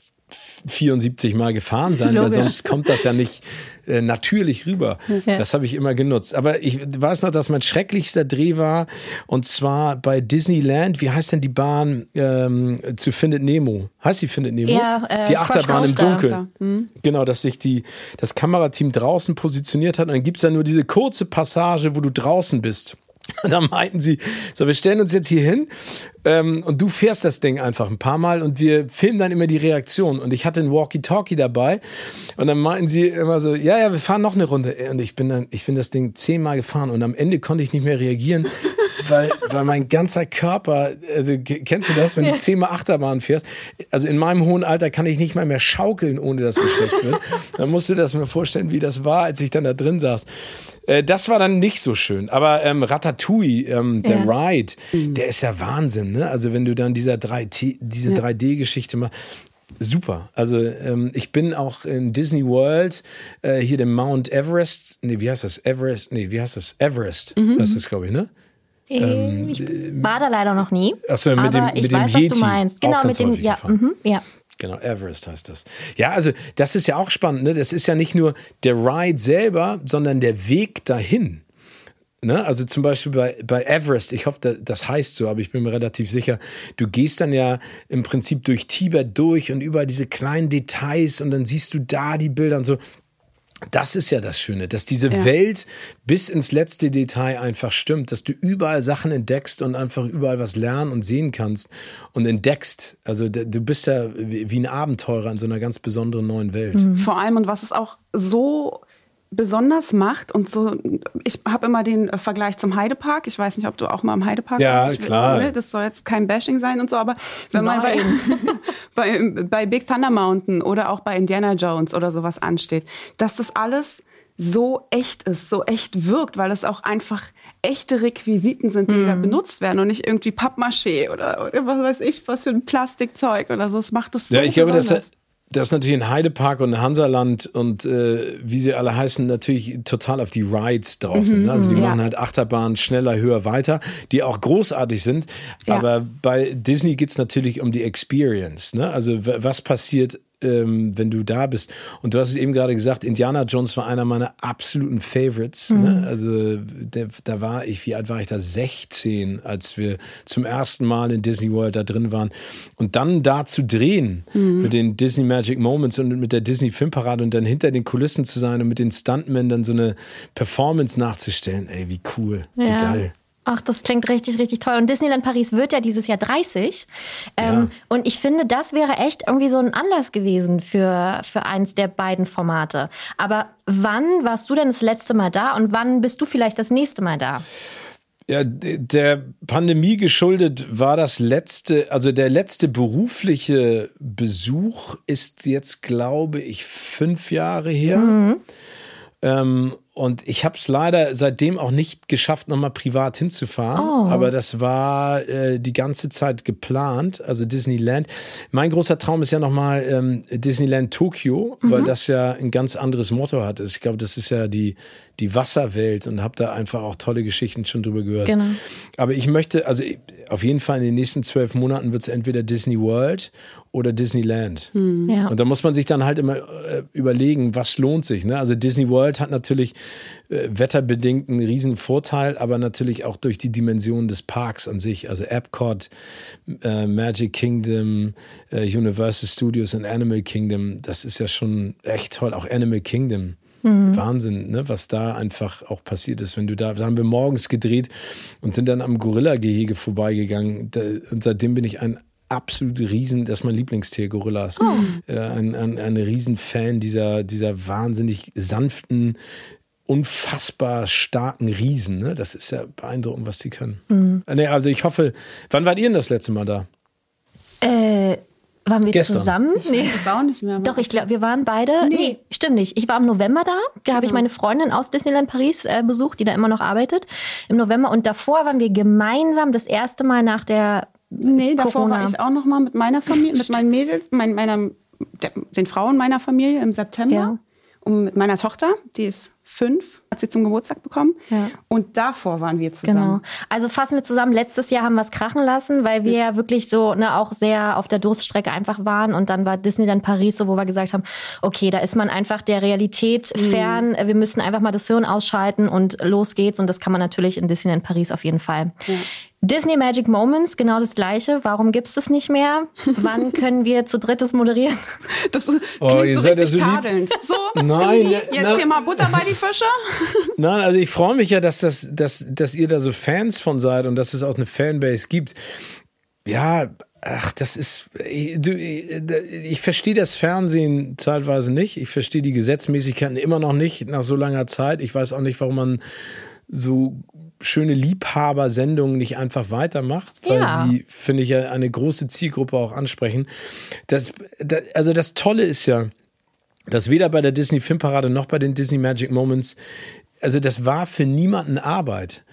74 Mal gefahren sein, weil sonst kommt das ja nicht äh, natürlich rüber. Ja. Das habe ich immer genutzt. Aber ich weiß noch, dass mein schrecklichster Dreh war und zwar bei Disneyland. Wie heißt denn die Bahn ähm, zu Findet Nemo? Heißt die Findet Nemo? Ja, äh, die Achterbahn im Dunkeln. Mhm. Genau, dass sich die, das Kamerateam draußen positioniert hat und dann gibt es ja nur diese kurze Passage, wo du draußen bist. Und dann meinten sie, so, wir stellen uns jetzt hier hin ähm, und du fährst das Ding einfach ein paar Mal und wir filmen dann immer die Reaktion. Und ich hatte ein Walkie-Talkie dabei und dann meinten sie immer so, ja, ja, wir fahren noch eine Runde. Und ich bin dann, ich bin das Ding zehnmal gefahren und am Ende konnte ich nicht mehr reagieren, weil, weil mein ganzer Körper, also kennst du das, wenn du zehnmal Achterbahn fährst? Also in meinem hohen Alter kann ich nicht mal mehr schaukeln, ohne dass geschleckt wird. Dann musst du das mir vorstellen, wie das war, als ich dann da drin saß. Äh, das war dann nicht so schön. Aber ähm, Ratatouille, ähm, der ja. Ride, mhm. der ist ja Wahnsinn. Ne? Also wenn du dann dieser 3D, diese ja. 3D-Geschichte machst, Super. Also ähm, ich bin auch in Disney World, äh, hier dem Mount Everest. Nee, wie heißt das? Everest. Nee, wie heißt das? Everest. Mhm. Das ist, glaube ich, ne? Äh, ähm, ich war da leider noch nie. Achso, mit dem, mit ich dem weiß, Yeti. was du meinst. Genau, mit dem, ja, mhm, ja. Genau, Everest heißt das. Ja, also das ist ja auch spannend. Ne? Das ist ja nicht nur der Ride selber, sondern der Weg dahin. Ne? Also zum Beispiel bei, bei Everest, ich hoffe, das heißt so, aber ich bin mir relativ sicher, du gehst dann ja im Prinzip durch Tibet durch und über diese kleinen Details und dann siehst du da die Bilder und so. Das ist ja das Schöne, dass diese ja. Welt bis ins letzte Detail einfach stimmt, dass du überall Sachen entdeckst und einfach überall was lernen und sehen kannst und entdeckst. Also du bist ja wie ein Abenteurer in so einer ganz besonderen neuen Welt. Mhm. Vor allem und was es auch so besonders macht und so, ich habe immer den Vergleich zum Heidepark. Ich weiß nicht, ob du auch mal im Heidepark ja, warst. Ja, klar. Ne? Das soll jetzt kein Bashing sein und so, aber wenn Nein. man bei, bei, bei Big Thunder Mountain oder auch bei Indiana Jones oder sowas ansteht, dass das alles so echt ist, so echt wirkt, weil es auch einfach echte Requisiten sind, die mm. da mhm. benutzt werden und nicht irgendwie Pappmaché oder, oder was weiß ich, was für ein Plastikzeug oder so. Das macht es so Ja, ich glaube, das, das ist natürlich in Heidepark und Hansaland und äh, wie sie alle heißen, natürlich total auf die Rides draußen. Mhm, ne? Also die ja. machen halt Achterbahn schneller, höher, weiter, die auch großartig sind. Ja. Aber bei Disney geht's natürlich um die Experience. Ne? Also was passiert ähm, wenn du da bist. Und du hast es eben gerade gesagt, Indiana Jones war einer meiner absoluten Favorites. Ne? Mhm. Ne? Also der, da war ich, wie alt war ich da? 16, als wir zum ersten Mal in Disney World da drin waren. Und dann da zu drehen mhm. mit den Disney Magic Moments und mit der Disney Filmparade und dann hinter den Kulissen zu sein und mit den Stuntmen dann so eine Performance nachzustellen. Ey, wie cool, ja. wie geil. Ach, das klingt richtig, richtig toll. Und Disneyland Paris wird ja dieses Jahr 30. Ähm, ja. Und ich finde, das wäre echt irgendwie so ein Anlass gewesen für, für eins der beiden Formate. Aber wann warst du denn das letzte Mal da und wann bist du vielleicht das nächste Mal da? Ja, der Pandemie geschuldet war das letzte, also der letzte berufliche Besuch ist jetzt, glaube ich, fünf Jahre her. Mhm. Ähm, und ich habe es leider seitdem auch nicht geschafft, nochmal privat hinzufahren. Oh. Aber das war äh, die ganze Zeit geplant, also Disneyland. Mein großer Traum ist ja nochmal ähm, Disneyland Tokio, mhm. weil das ja ein ganz anderes Motto hat. Ich glaube, das ist ja die, die Wasserwelt und habe da einfach auch tolle Geschichten schon drüber gehört. Genau. Aber ich möchte, also auf jeden Fall in den nächsten zwölf Monaten wird es entweder Disney World oder Disneyland. Hm. Ja. Und da muss man sich dann halt immer äh, überlegen, was lohnt sich. Ne? Also Disney World hat natürlich äh, wetterbedingt einen riesen Vorteil, aber natürlich auch durch die Dimension des Parks an sich. Also Epcot, äh, Magic Kingdom, äh, Universal Studios und Animal Kingdom, das ist ja schon echt toll. Auch Animal Kingdom. Mhm. Wahnsinn, ne? was da einfach auch passiert ist. Wenn du da, da haben wir morgens gedreht und sind dann am Gorilla-Gehege vorbeigegangen. Da, und seitdem bin ich ein absolut riesen, das ist mein Lieblingstier, Gorillas. Oh. Äh, ein, ein, ein Riesenfan dieser, dieser wahnsinnig sanften, unfassbar starken Riesen. Ne? Das ist ja beeindruckend, was die können. Mhm. Nee, also ich hoffe, wann wart ihr denn das letzte Mal da? Äh, waren wir Gestern. zusammen? Ich nee. weiß auch nicht mehr. Doch, ich glaube, wir waren beide. Nee. nee. stimmt nicht. Ich war im November da. Da habe ich genau. meine Freundin aus Disneyland Paris äh, besucht, die da immer noch arbeitet. Im November. Und davor waren wir gemeinsam das erste Mal nach der Nee, davor Corona. war ich auch noch mal mit meiner Familie, mit meinen Mädels, mein, meiner, der, den Frauen meiner Familie im September. Ja. Und mit meiner Tochter, die ist fünf hat sie zum Geburtstag bekommen. Ja. Und davor waren wir Genau. zusammen. Also fassen wir zusammen, letztes Jahr haben wir es krachen lassen, weil wir ja wirklich so ne, auch sehr auf der Durststrecke einfach waren. Und dann war Disneyland Paris so, wo wir gesagt haben, okay, da ist man einfach der Realität Mhm. fern. Wir müssen einfach mal das Hirn ausschalten und los geht's. Und das kann man natürlich in Disneyland Paris auf jeden Fall. Disney Magic Moments, genau das Gleiche. Warum gibt's das nicht mehr? Wann können wir zu drittes moderieren? Das klingt Oh, so richtig so tadelnd. So, Nein, Stewie, ja, jetzt na- hier mal Butter bei die Fische. Nein, also ich freue mich ja, dass, das, dass, dass ihr da so Fans von seid und dass es auch eine Fanbase gibt. Ja, ach, das ist. Du, ich verstehe das Fernsehen zeitweise nicht. Ich verstehe die Gesetzmäßigkeiten immer noch nicht nach so langer Zeit. Ich weiß auch nicht, warum man so schöne Liebhabersendungen nicht einfach weitermacht, weil Ja. sie, finde ich, ja eine große Zielgruppe auch ansprechen. Das, das, also das Tolle ist ja, dass weder bei der Disney Filmparade noch bei den Disney Magic Moments, also das war für niemanden Arbeit.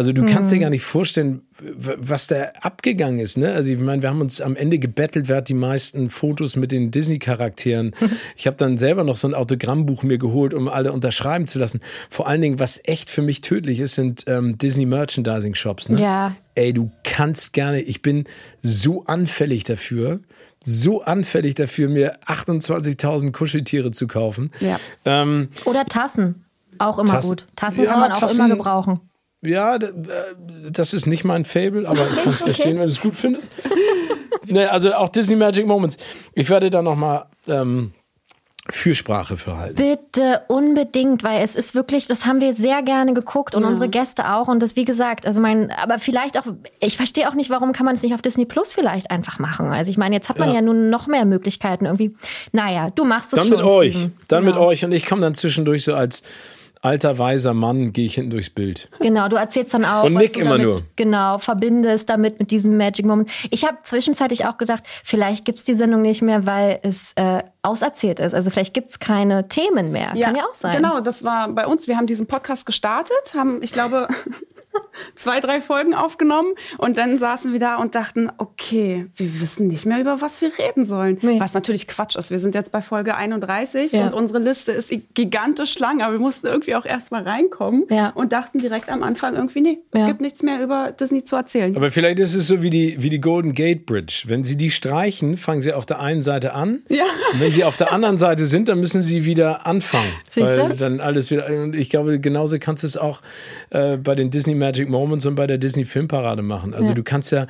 Also du kannst dir gar nicht vorstellen, was da abgegangen ist. Ne? Also ich meine, wir haben uns am Ende gebettelt, wer hat die meisten Fotos mit den Disney-Charakteren. Ich habe dann selber noch so ein Autogrammbuch mir geholt, um alle unterschreiben zu lassen. Vor allen Dingen, was echt für mich tödlich ist, sind ähm, Disney Merchandising Shops. Ne? Ja. Ey, du kannst gerne, ich bin so anfällig dafür, so anfällig dafür, mir 28.000 Kuscheltiere zu kaufen. Ja. Ähm, Oder Tassen. Auch immer Tassen. gut. Tassen Ja, kann man auch Tassen- immer gebrauchen. Ja, äh, das ist nicht mein Fable, aber ich kann es verstehen, wenn du es gut findest. ne, also auch Disney Magic Moments. Ich werde da nochmal ähm, Fürsprache für halten. Bitte unbedingt, weil es ist wirklich, das haben wir sehr gerne geguckt und unsere Gäste auch und das wie gesagt, also mein, aber vielleicht auch, ich verstehe auch nicht, warum kann man es nicht auf Disney Plus vielleicht einfach machen. Also ich meine, jetzt hat man ja, Ja. nun noch mehr Möglichkeiten irgendwie. Naja, du machst es Dann schon. mit euch. Steven. Dann mit Genau. euch. Und ich komme dann zwischendurch so als alter, weiser Mann, gehe ich hinten durchs Bild. Genau, du erzählst dann auch. Und nick immer damit, nur. Genau, verbindest damit mit diesem Magic Moment. Ich habe zwischenzeitlich auch gedacht, vielleicht gibt's die Sendung nicht mehr, weil es äh, auserzählt ist. Also vielleicht gibt's keine Themen mehr. Kann ja auch sein. Genau, das war bei uns. Wir haben diesen Podcast gestartet, haben, ich glaube, zwei, drei Folgen aufgenommen und dann saßen wir da und dachten, okay, wir wissen nicht mehr, über was wir reden sollen. Nee. Was natürlich Quatsch ist. Wir sind jetzt bei Folge 31 Ja. und unsere Liste ist gigantisch lang, aber wir mussten irgendwie auch erstmal reinkommen Ja. und dachten direkt am Anfang irgendwie, nee, Ja. gibt nichts mehr über Disney zu erzählen. Aber vielleicht ist es so wie die, wie die Golden Gate Bridge. Wenn sie die streichen, fangen sie auf der einen Seite an. Ja. Und wenn sie auf der anderen Seite sind, dann müssen sie wieder anfangen. Siehst weil dann alles wieder. Und ich glaube, genauso kannst du es auch äh, bei den Disney Magic Moments und bei der Disney Filmparade machen. Also Ja. du kannst ja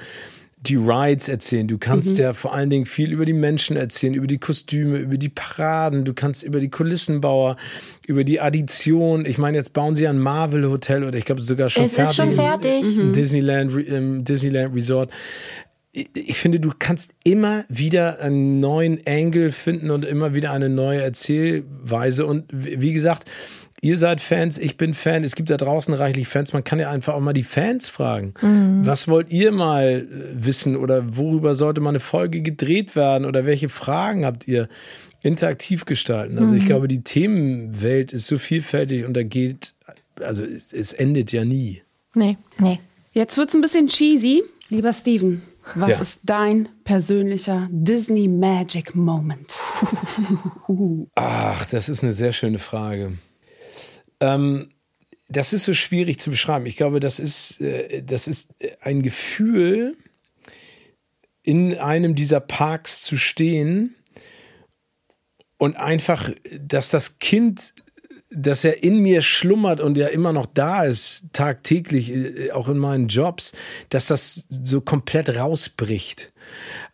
die Rides erzählen. Du kannst ja vor allen Dingen viel über die Menschen erzählen, über die Kostüme, über die Paraden. Du kannst über die Kulissenbauer, über die Addition. Ich meine, jetzt bauen sie ein Marvel Hotel oder ich glaube sogar schon Es fertig. ist schon fertig. Im Disneyland, im Disneyland Resort. Ich finde, du kannst immer wieder einen neuen Angle finden und immer wieder eine neue Erzählweise. Und wie gesagt, ihr seid Fans, ich bin Fan. Es gibt da draußen reichlich Fans. Man kann ja einfach auch mal die Fans fragen. Was wollt ihr mal äh, wissen oder worüber sollte mal eine Folge gedreht werden oder welche Fragen habt ihr? Interaktiv gestalten. Also ich glaube, die Themenwelt ist so vielfältig und da geht, also es, es endet ja nie. Nee, nee. Jetzt wird's ein bisschen cheesy. Lieber Steven, was Ja. ist dein persönlicher Disney Magic Moment? Ach, das ist eine sehr schöne Frage. Ähm, das ist so schwierig zu beschreiben. Ich glaube, das ist, äh, das ist ein Gefühl, in einem dieser Parks zu stehen und einfach, dass das Kind, dass er in mir schlummert und ja immer noch da ist, tagtäglich, äh, auch in meinen Jobs, dass das so komplett rausbricht.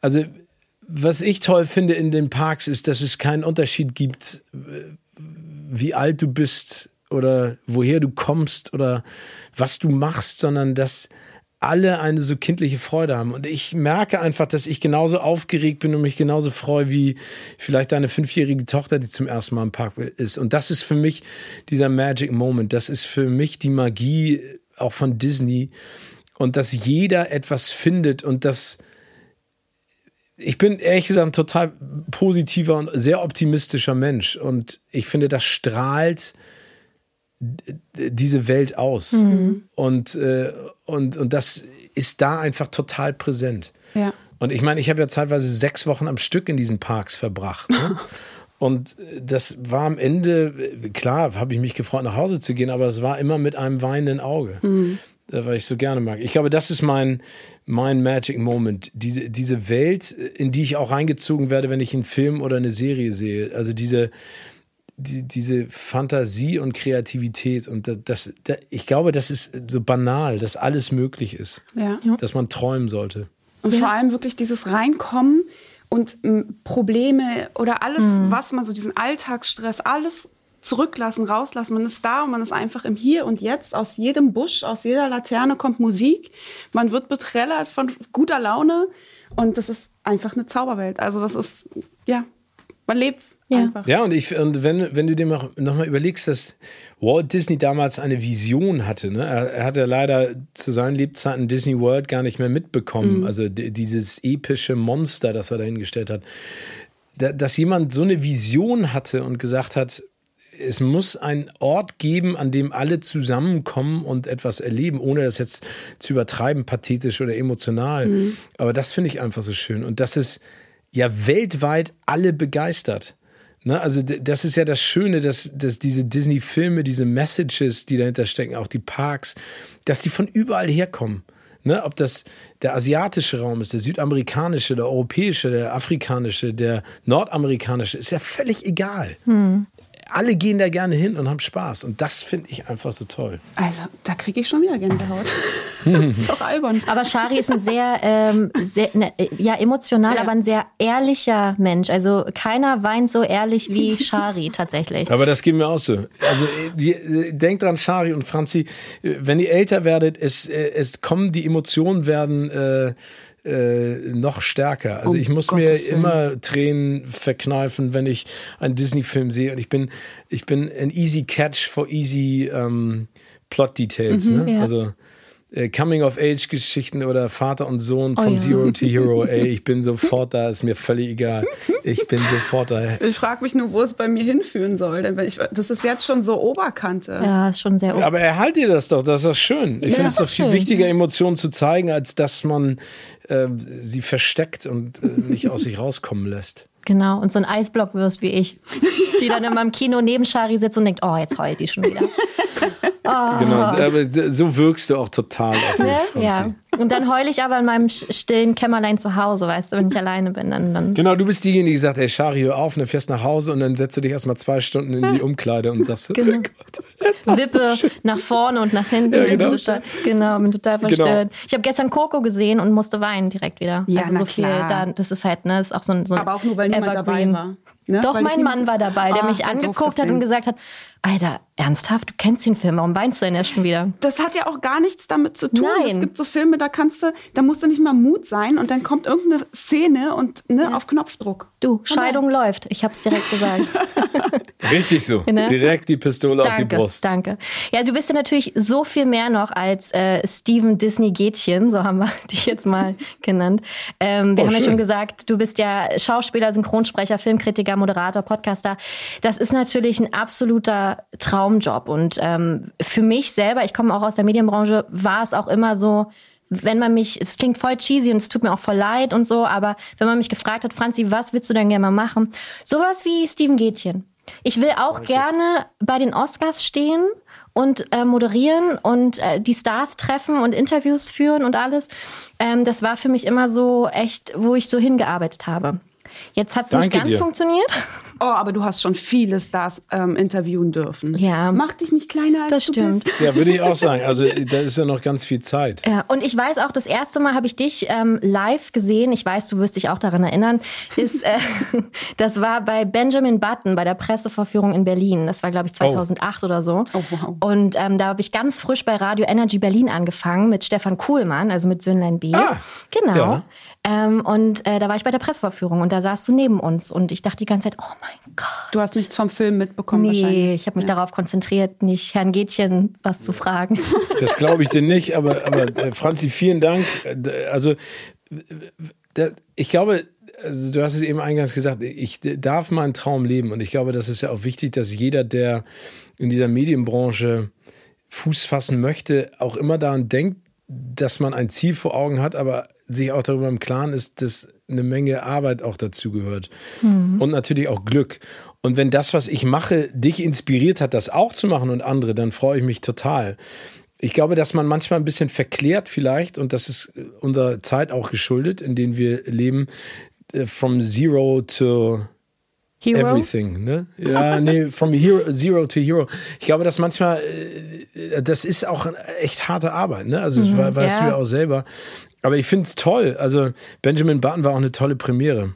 Also, was ich toll finde in den Parks ist, dass es keinen Unterschied gibt, wie alt du bist oder woher du kommst oder was du machst, sondern dass alle eine so kindliche Freude haben. Und ich merke einfach, dass ich genauso aufgeregt bin und mich genauso freue wie vielleicht deine fünfjährige Tochter, die zum ersten Mal im Park ist. Und das ist für mich dieser Magic Moment. Das ist für mich die Magie auch von Disney. Und dass jeder etwas findet und dass ich bin ehrlich gesagt ein total positiver und sehr optimistischer Mensch. Und ich finde, das strahlt diese Welt aus. Und, äh, und, und das ist da einfach total präsent. Ja. Und ich meine, ich habe ja zeitweise sechs Wochen am Stück in diesen Parks verbracht. Ne? Und das war am Ende, klar, habe ich mich gefreut, nach Hause zu gehen, aber es war immer mit einem weinenden Auge, mhm. weil ich so gerne mag. Ich glaube, das ist mein, mein Magic Moment. Diese, diese Welt, in die ich auch reingezogen werde, wenn ich einen Film oder eine Serie sehe. Also diese, die, diese Fantasie und Kreativität und das, das, ich glaube, das ist so banal, dass alles möglich ist, ja. dass man träumen sollte. Und ja. vor allem wirklich dieses Reinkommen und Probleme oder alles, mhm. was man so diesen Alltagsstress, alles zurücklassen, rauslassen. Man ist da und man ist einfach im Hier und Jetzt. Aus jedem Busch, aus jeder Laterne kommt Musik. Man wird betrellert von guter Laune und das ist einfach eine Zauberwelt. Also das ist, ja, man lebt ja. Einfach. Ja, und ich, und wenn, wenn du dir nochmal überlegst, dass Walt Disney damals eine Vision hatte, ne? er, er hatte leider zu seinen Lebzeiten Disney World gar nicht mehr mitbekommen, mhm. also dieses epische Monster, das er dahingestellt hat. Da, dass jemand so eine Vision hatte und gesagt hat, es muss einen Ort geben, an dem alle zusammenkommen und etwas erleben, ohne das jetzt zu übertreiben, pathetisch oder emotional. Mhm. Aber das finde ich einfach so schön. Und das ist ja weltweit alle begeistert. Ne, also das ist ja das Schöne, dass, dass diese Disney-Filme, diese Messages, die dahinter stecken, auch die Parks, dass die von überall herkommen. Ne, ob das der asiatische Raum ist, der südamerikanische, der europäische, der afrikanische, der nordamerikanische, ist ja völlig egal. Hm alle gehen da gerne hin und haben Spaß. Und das finde ich einfach so toll. Also, da kriege ich schon wieder Gänsehaut. das ist doch albern. Aber Shari ist ein sehr, ähm, sehr ne, ja, emotional, ja. aber ein sehr ehrlicher Mensch. Also, keiner weint so ehrlich wie Shari tatsächlich. Aber das geht mir auch so. Also, die, denkt dran, Shari und Franzi, wenn ihr älter werdet, es, es kommen, die Emotionen werden. Äh, äh, noch stärker. Also um ich muss Gottes mir Willen. immer Tränen verkneifen, wenn ich einen Disney-Film sehe. Und ich bin, ich bin ein easy catch for easy ähm, Plot Details. Mhm, ne? ja. Also äh, Coming-of-Age-Geschichten oder Vater und Sohn von oh, ja. Zero to Hero, ey, ich bin sofort da, ist mir völlig egal. Ich bin sofort da. Ich frage mich nur, wo es bei mir hinführen soll. Denn ich, das ist jetzt schon so Oberkante. Ja, ist schon sehr oberkante. Aber erhalt ihr das doch, das ist doch schön. Ich ja, finde es doch viel schön. wichtiger, Emotionen zu zeigen, als dass man äh, sie versteckt und äh, nicht aus sich rauskommen lässt. Genau, und so ein Eisblock wirst wie ich, die dann immer im Kino neben Shari sitzt und denkt, oh, jetzt heult die schon wieder. Oh. Genau, aber so wirkst du auch total auf mich, ne? Ja. Und dann heule ich aber in meinem stillen Kämmerlein zu Hause, weißt du, wenn ich alleine bin. Dann, dann genau, du bist diejenige, die sagt, ey, Shari, hör auf, und dann fährst nach Hause und dann setzt du dich erstmal zwei Stunden in die Umkleide und sagst, genau. oh Gott, Wippe so nach vorne und nach hinten. Ja, genau. Bin total, genau, bin total genau. verstört. Genau. Ich habe gestern Coco gesehen und musste weinen direkt wieder. Ja, also so viel, da, das ist halt, ne, ist auch so ein, so ein Aber auch nur, weil niemand dabei war. Ne? Doch, Weil mein Mann war dabei, der oh, mich angeguckt hat und gesagt hat, Alter, ernsthaft, du kennst den Film, warum weinst du denn erst schon wieder? Das hat ja auch gar nichts damit zu tun. Nein. Es gibt so Filme, da kannst du, da musst du nicht mal Mut sein und dann kommt irgendeine Szene und ne, ja. auf Knopfdruck. Du, Scheidung Hallo. läuft. Ich hab's direkt gesagt. Richtig so. Ne? Direkt die Pistole danke, auf die Brust. Danke. Ja, du bist ja natürlich so viel mehr noch als äh, Steven Disney Gätchen, so haben wir dich jetzt mal genannt. Ähm, wir oh, haben schön. ja schon gesagt, du bist ja Schauspieler, Synchronsprecher, Filmkritiker, Moderator, Podcaster. Das ist natürlich ein absoluter Traumjob. Und ähm, für mich selber, ich komme auch aus der Medienbranche, war es auch immer so, wenn man mich, es klingt voll cheesy und es tut mir auch voll leid und so, aber wenn man mich gefragt hat, Franzi, was willst du denn gerne mal machen? Sowas wie Steven Gätchen. Ich will auch okay. gerne bei den Oscars stehen und äh, moderieren und äh, die Stars treffen und Interviews führen und alles. Ähm, das war für mich immer so echt, wo ich so hingearbeitet habe. Jetzt hat es nicht ganz dir. funktioniert. Oh, aber du hast schon viele Stars ähm, interviewen dürfen. Ja. Mach dich nicht kleiner als das du stimmt. bist. Ja, würde ich auch sagen. Also da ist ja noch ganz viel Zeit. Ja, und ich weiß auch, das erste Mal habe ich dich ähm, live gesehen. Ich weiß, du wirst dich auch daran erinnern. Ist, äh, das war bei Benjamin Button bei der Presseverführung in Berlin. Das war, glaube ich, 2008 oh. oder so. Oh, wow. Und ähm, da habe ich ganz frisch bei Radio Energy Berlin angefangen mit Stefan Kuhlmann, also mit Söhnlein B. Ah, genau. Ja. Ähm, und äh, da war ich bei der Presseverführung und da saßt du neben uns und ich dachte die ganze Zeit, oh mein Gott. Du hast nichts vom Film mitbekommen nee, wahrscheinlich. ich habe mich ja. darauf konzentriert, nicht Herrn Gätchen was zu fragen. Das glaube ich dir nicht, aber, aber äh, Franzi, vielen Dank. Also ich glaube, also du hast es eben eingangs gesagt, ich darf meinen Traum leben und ich glaube, das ist ja auch wichtig, dass jeder, der in dieser Medienbranche Fuß fassen möchte, auch immer daran denkt, dass man ein Ziel vor Augen hat, aber sich auch darüber im Klaren ist, dass eine Menge Arbeit auch dazu gehört. Mhm. Und natürlich auch Glück. Und wenn das, was ich mache, dich inspiriert hat, das auch zu machen und andere, dann freue ich mich total. Ich glaube, dass man manchmal ein bisschen verklärt vielleicht, und das ist unserer Zeit auch geschuldet, in denen wir leben, äh, from zero to Hero? Everything, ne? Ja, nee, from hero, zero to hero. Ich glaube, dass manchmal, äh, das ist auch echt harte Arbeit, ne? Also, mhm, das weißt ja. du ja auch selber. Aber ich finde es toll. Also, Benjamin Button war auch eine tolle Premiere.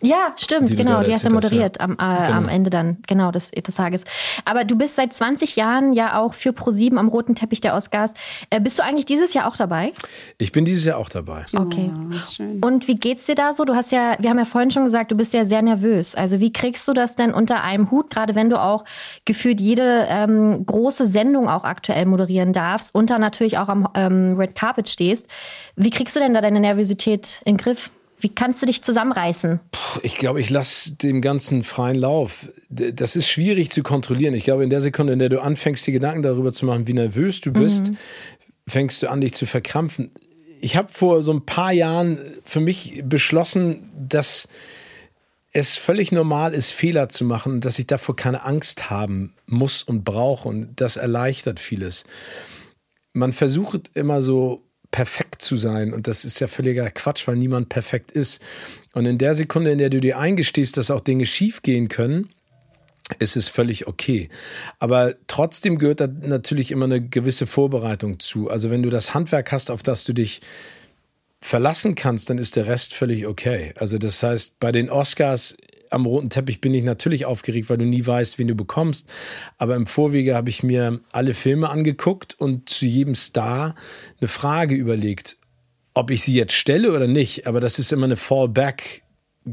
Ja, stimmt, die genau. Die hast du moderiert ja. am, äh, genau. am Ende dann, genau, des, des Tages. Aber du bist seit 20 Jahren ja auch für ProSieben am roten Teppich der Oscars. Äh, bist du eigentlich dieses Jahr auch dabei? Ich bin dieses Jahr auch dabei. Okay. Oh, schön. Und wie geht's dir da so? Du hast ja, wir haben ja vorhin schon gesagt, du bist ja sehr nervös. Also wie kriegst du das denn unter einem Hut, gerade wenn du auch gefühlt jede ähm, große Sendung auch aktuell moderieren darfst und dann natürlich auch am ähm, Red Carpet stehst? Wie kriegst du denn da deine Nervosität in den Griff? Wie kannst du dich zusammenreißen? Ich glaube, ich lasse dem Ganzen freien Lauf. Das ist schwierig zu kontrollieren. Ich glaube, in der Sekunde, in der du anfängst, dir Gedanken darüber zu machen, wie nervös du bist, mhm. fängst du an, dich zu verkrampfen. Ich habe vor so ein paar Jahren für mich beschlossen, dass es völlig normal ist, Fehler zu machen und dass ich davor keine Angst haben muss und brauche. Und das erleichtert vieles. Man versucht immer so perfekt zu sein. Und das ist ja völliger Quatsch, weil niemand perfekt ist. Und in der Sekunde, in der du dir eingestehst, dass auch Dinge schief gehen können, ist es völlig okay. Aber trotzdem gehört da natürlich immer eine gewisse Vorbereitung zu. Also wenn du das Handwerk hast, auf das du dich verlassen kannst, dann ist der Rest völlig okay. Also das heißt, bei den Oscars am roten Teppich bin ich natürlich aufgeregt, weil du nie weißt, wen du bekommst. Aber im Vorwege habe ich mir alle Filme angeguckt und zu jedem Star eine Frage überlegt, ob ich sie jetzt stelle oder nicht. Aber das ist immer eine Fallback.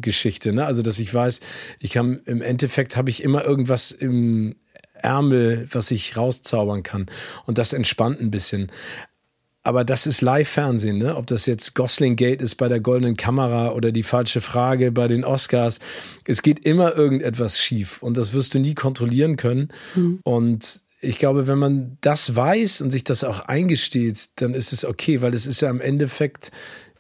Geschichte, ne? Also, dass ich weiß, ich kann im Endeffekt habe ich immer irgendwas im Ärmel, was ich rauszaubern kann. Und das entspannt ein bisschen aber das ist Live-Fernsehen, ne? Ob das jetzt Gosling Gate ist bei der Goldenen Kamera oder die falsche Frage bei den Oscars. Es geht immer irgendetwas schief und das wirst du nie kontrollieren können. Mhm. Und ich glaube, wenn man das weiß und sich das auch eingesteht, dann ist es okay, weil es ist ja im Endeffekt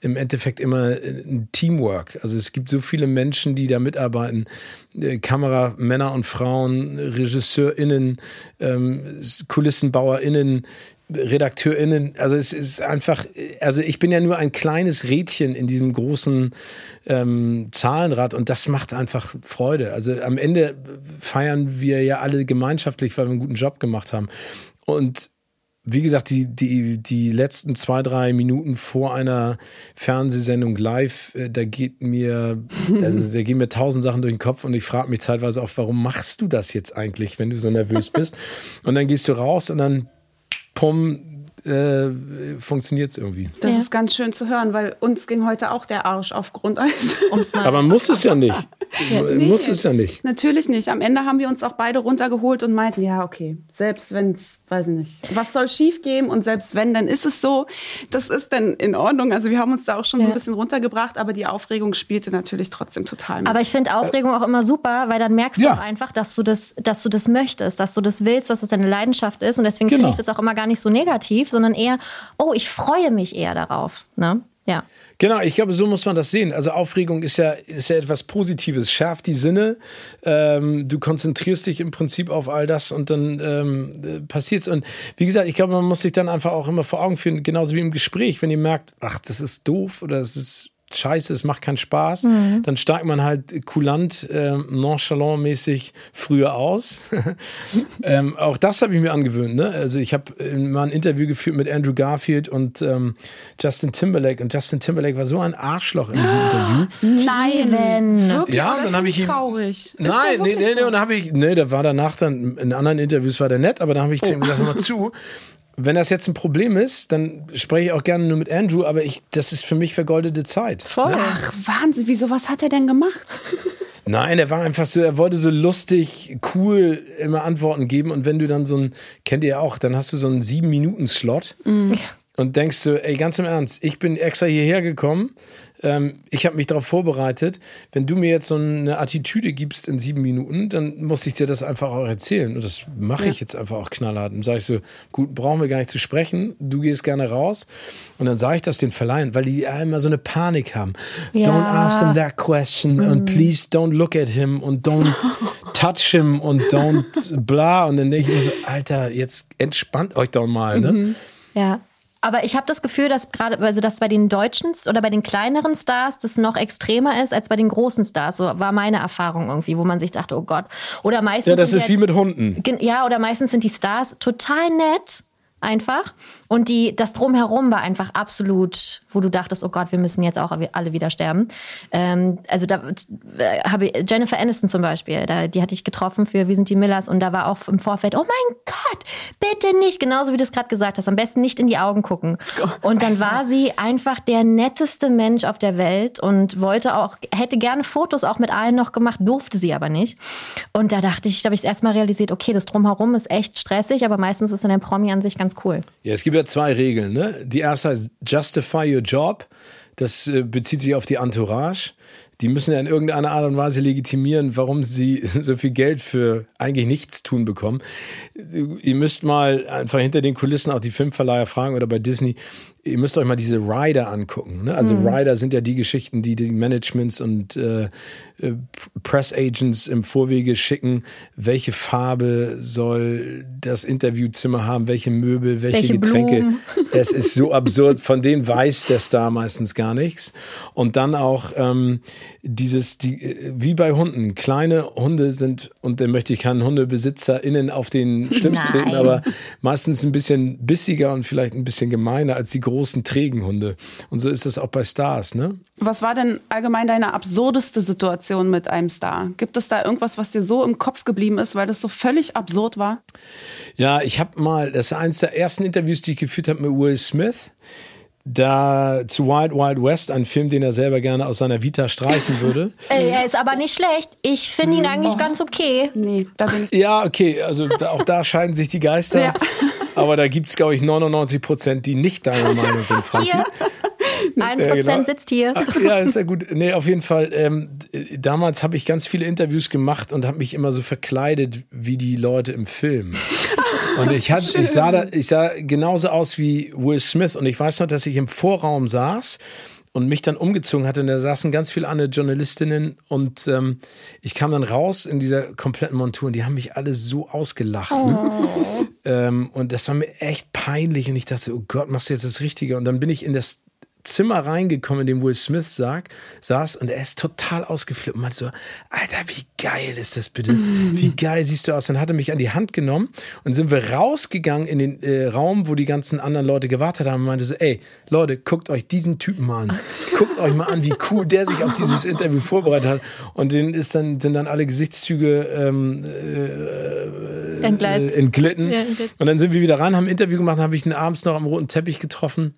im Endeffekt immer ein Teamwork. Also es gibt so viele Menschen, die da mitarbeiten. Äh, Kameramänner und Frauen, RegisseurInnen, ähm, KulissenbauerInnen, RedakteurInnen, also es ist einfach, also ich bin ja nur ein kleines Rädchen in diesem großen ähm, Zahlenrad und das macht einfach Freude. Also am Ende feiern wir ja alle gemeinschaftlich, weil wir einen guten Job gemacht haben. Und wie gesagt, die, die, die letzten zwei, drei Minuten vor einer Fernsehsendung live, äh, da geht mir, also da gehen mir tausend Sachen durch den Kopf und ich frage mich zeitweise auch, warum machst du das jetzt eigentlich, wenn du so nervös bist? Und dann gehst du raus und dann pum, äh, funktioniert es irgendwie. Das ja. ist ganz schön zu hören, weil uns ging heute auch der Arsch auf Grundeis. Aber muss es ja nicht. Ja, nee, muss es ja nicht. Natürlich nicht. Am Ende haben wir uns auch beide runtergeholt und meinten, ja, okay, selbst wenn es, weiß ich nicht, was soll schief gehen und selbst wenn, dann ist es so. Das ist dann in Ordnung. Also wir haben uns da auch schon ja. so ein bisschen runtergebracht, aber die Aufregung spielte natürlich trotzdem total mit. Aber ich finde Aufregung auch immer super, weil dann merkst du auch einfach, dass du das, dass du das möchtest, dass du das willst, dass es deine Leidenschaft ist und deswegen genau. finde ich das auch immer gar nicht so negativ, sondern eher, oh, ich freue mich eher darauf. Ne? Ja. Genau, ich glaube, so muss man das sehen. Also Aufregung ist ja, ist ja etwas Positives, schärft die Sinne. Ähm, du konzentrierst dich im Prinzip auf all das und dann ähm, äh, passiert's. Und wie gesagt, ich glaube, man muss sich dann einfach auch immer vor Augen führen, genauso wie im Gespräch, wenn ihr merkt, ach, das ist doof oder das ist scheiße, es macht keinen Spaß, mhm. dann steigt man halt kulant, äh, nonchalant-mäßig früher aus. ähm, auch das habe ich mir angewöhnt. Ne? Also ich habe äh, mal ein Interview geführt mit Andrew Garfield und ähm, Justin Timberlake und Justin Timberlake war so ein Arschloch in diesem Interview. Nein, wirklich? Ja, dann habe ich ihn. Traurig. Nein, nee, nee, nee, und dann habe ich, nee, da war danach dann in anderen Interviews war der nett, aber dann habe ich oh. zu ihm gesagt, hör mal zu wenn das jetzt ein Problem ist, dann spreche ich auch gerne nur mit Andrew, aber ich, das ist für mich vergoldete Zeit. Voll. Ne? Ach, Wahnsinn. Wieso, was hat er denn gemacht? Nein, er war einfach so, er wollte so lustig, cool immer Antworten geben. Und wenn du dann so ein, kennt ihr ja auch, dann hast du so einen sieben Minuten Slot. Mhm. und denkst du, ey, ganz im Ernst, ich bin extra hierher gekommen, ähm, ich habe mich darauf vorbereitet. Wenn du mir jetzt so eine Attitüde gibst in sieben Minuten, dann muss ich dir das einfach auch erzählen. Und das mache ich jetzt einfach auch knallhart. Und sage ich so, gut, brauchen wir gar nicht zu sprechen. Du gehst gerne raus. Und dann sage ich das den Verleihen, weil die immer so eine Panik haben. Ja. Don't ask them that question and please don't look at him und don't touch him und don't bla. Und dann denke ich mir so, Alter, jetzt entspannt euch doch mal. Ne? Ja. Aber ich habe das Gefühl, dass gerade, also dass bei den deutschen oder bei den kleineren Stars das noch extremer ist als bei den großen Stars. So war meine Erfahrung irgendwie, wo man sich dachte, oh Gott. Oder meistens. Ja, das ist wie mit Hunden. Ja, oder meistens sind die Stars total nett, einfach. Und die, das Drumherum war einfach absolut, wo du dachtest, oh Gott, wir müssen jetzt auch alle wieder sterben. Ähm, also da äh, habe ich, Jennifer Aniston zum Beispiel, da, die hatte ich getroffen für Wir sind die Millers und da war auch im Vorfeld, oh mein Gott, bitte nicht, genauso wie du es gerade gesagt hast, am besten nicht in die Augen gucken. Und dann war sie einfach der netteste Mensch auf der Welt und wollte auch, hätte gerne Fotos auch mit allen noch gemacht, durfte sie aber nicht. Und da dachte ich, da habe ich erstmal realisiert, okay, das Drumherum ist echt stressig, aber meistens ist dann der Promi an sich ganz cool. Ja, es gibt ja zwei Regeln. Ne? Die erste heißt Justify your job. Das äh, bezieht sich auf die Entourage. Die müssen ja in irgendeiner Art und Weise legitimieren, warum sie so viel Geld für eigentlich nichts tun bekommen. Ihr müsst mal einfach hinter den Kulissen auch die Filmverleiher fragen oder bei Disney. Ihr müsst euch mal diese Rider angucken. Ne? Also Rider sind ja die Geschichten, die die Managements und äh, äh, Press Agents im Vorwege schicken. Welche Farbe soll das Interviewzimmer haben? Welche Möbel? Welche, Welche Getränke? Blumen? Es ist so absurd. Von denen weiß der Star meistens gar nichts. Und dann auch ähm, dieses, die, äh, wie bei Hunden. Kleine Hunde sind, und da möchte ich keinen HundebesitzerInnen auf den Nein. treten, aber meistens ein bisschen bissiger und vielleicht ein bisschen gemeiner als die großen, trägen Hunde. Und so ist das auch bei Stars, ne? Was war denn allgemein deine absurdeste Situation mit einem Star? Gibt es da irgendwas, was dir so im Kopf geblieben ist, weil das so völlig absurd war? Ja, ich habe mal, das ist eines der ersten Interviews, die ich geführt habe mit Will Smith. Da zu Wild Wild West, ein Film, den er selber gerne aus seiner Vita streichen würde. Ey, er ist aber nicht schlecht. Ich finde ihn eigentlich ganz okay. Nee, da bin ich. Ja, okay, also da, auch da scheiden sich die Geister. Ja. Aber da gibt es, glaube ich, 99 Prozent, die nicht deiner Meinung sind, Franzi. Hier. Ein Ja, Prozent genau. sitzt hier. Ach, ja, ist ja gut. Nee, auf jeden Fall. Ähm, damals habe ich ganz viele Interviews gemacht und habe mich immer so verkleidet wie die Leute im Film. Und ich, hatte, ich, sah da, ich sah genauso aus wie Will Smith. Und ich weiß noch, dass ich im Vorraum saß und mich dann umgezogen hatte. Und da saßen ganz viele andere Journalistinnen. Und ähm, ich kam dann raus in dieser kompletten Montur. Und die haben mich alle so ausgelacht. Ne? Ähm, und das war mir echt peinlich. Und ich dachte, oh Gott, machst du jetzt das Richtige? Und dann bin ich in das Zimmer reingekommen, in dem Will Smith sag, saß und er ist total ausgeflippt und meinte so, Alter, wie geil ist das bitte? Wie geil siehst du aus? Dann hat er mich an die Hand genommen und sind wir rausgegangen in den äh, Raum, wo die ganzen anderen Leute gewartet haben und meinte so, ey, Leute, guckt euch diesen Typen mal an. Guckt euch mal an, wie cool der sich auf dieses Interview vorbereitet hat. Und denen ist dann, sind dann alle Gesichtszüge ähm, Entgleist. äh, entglitten. Ja, entglitten. Und dann sind wir wieder ran, haben ein Interview gemacht, habe ich ihn abends noch am roten Teppich getroffen.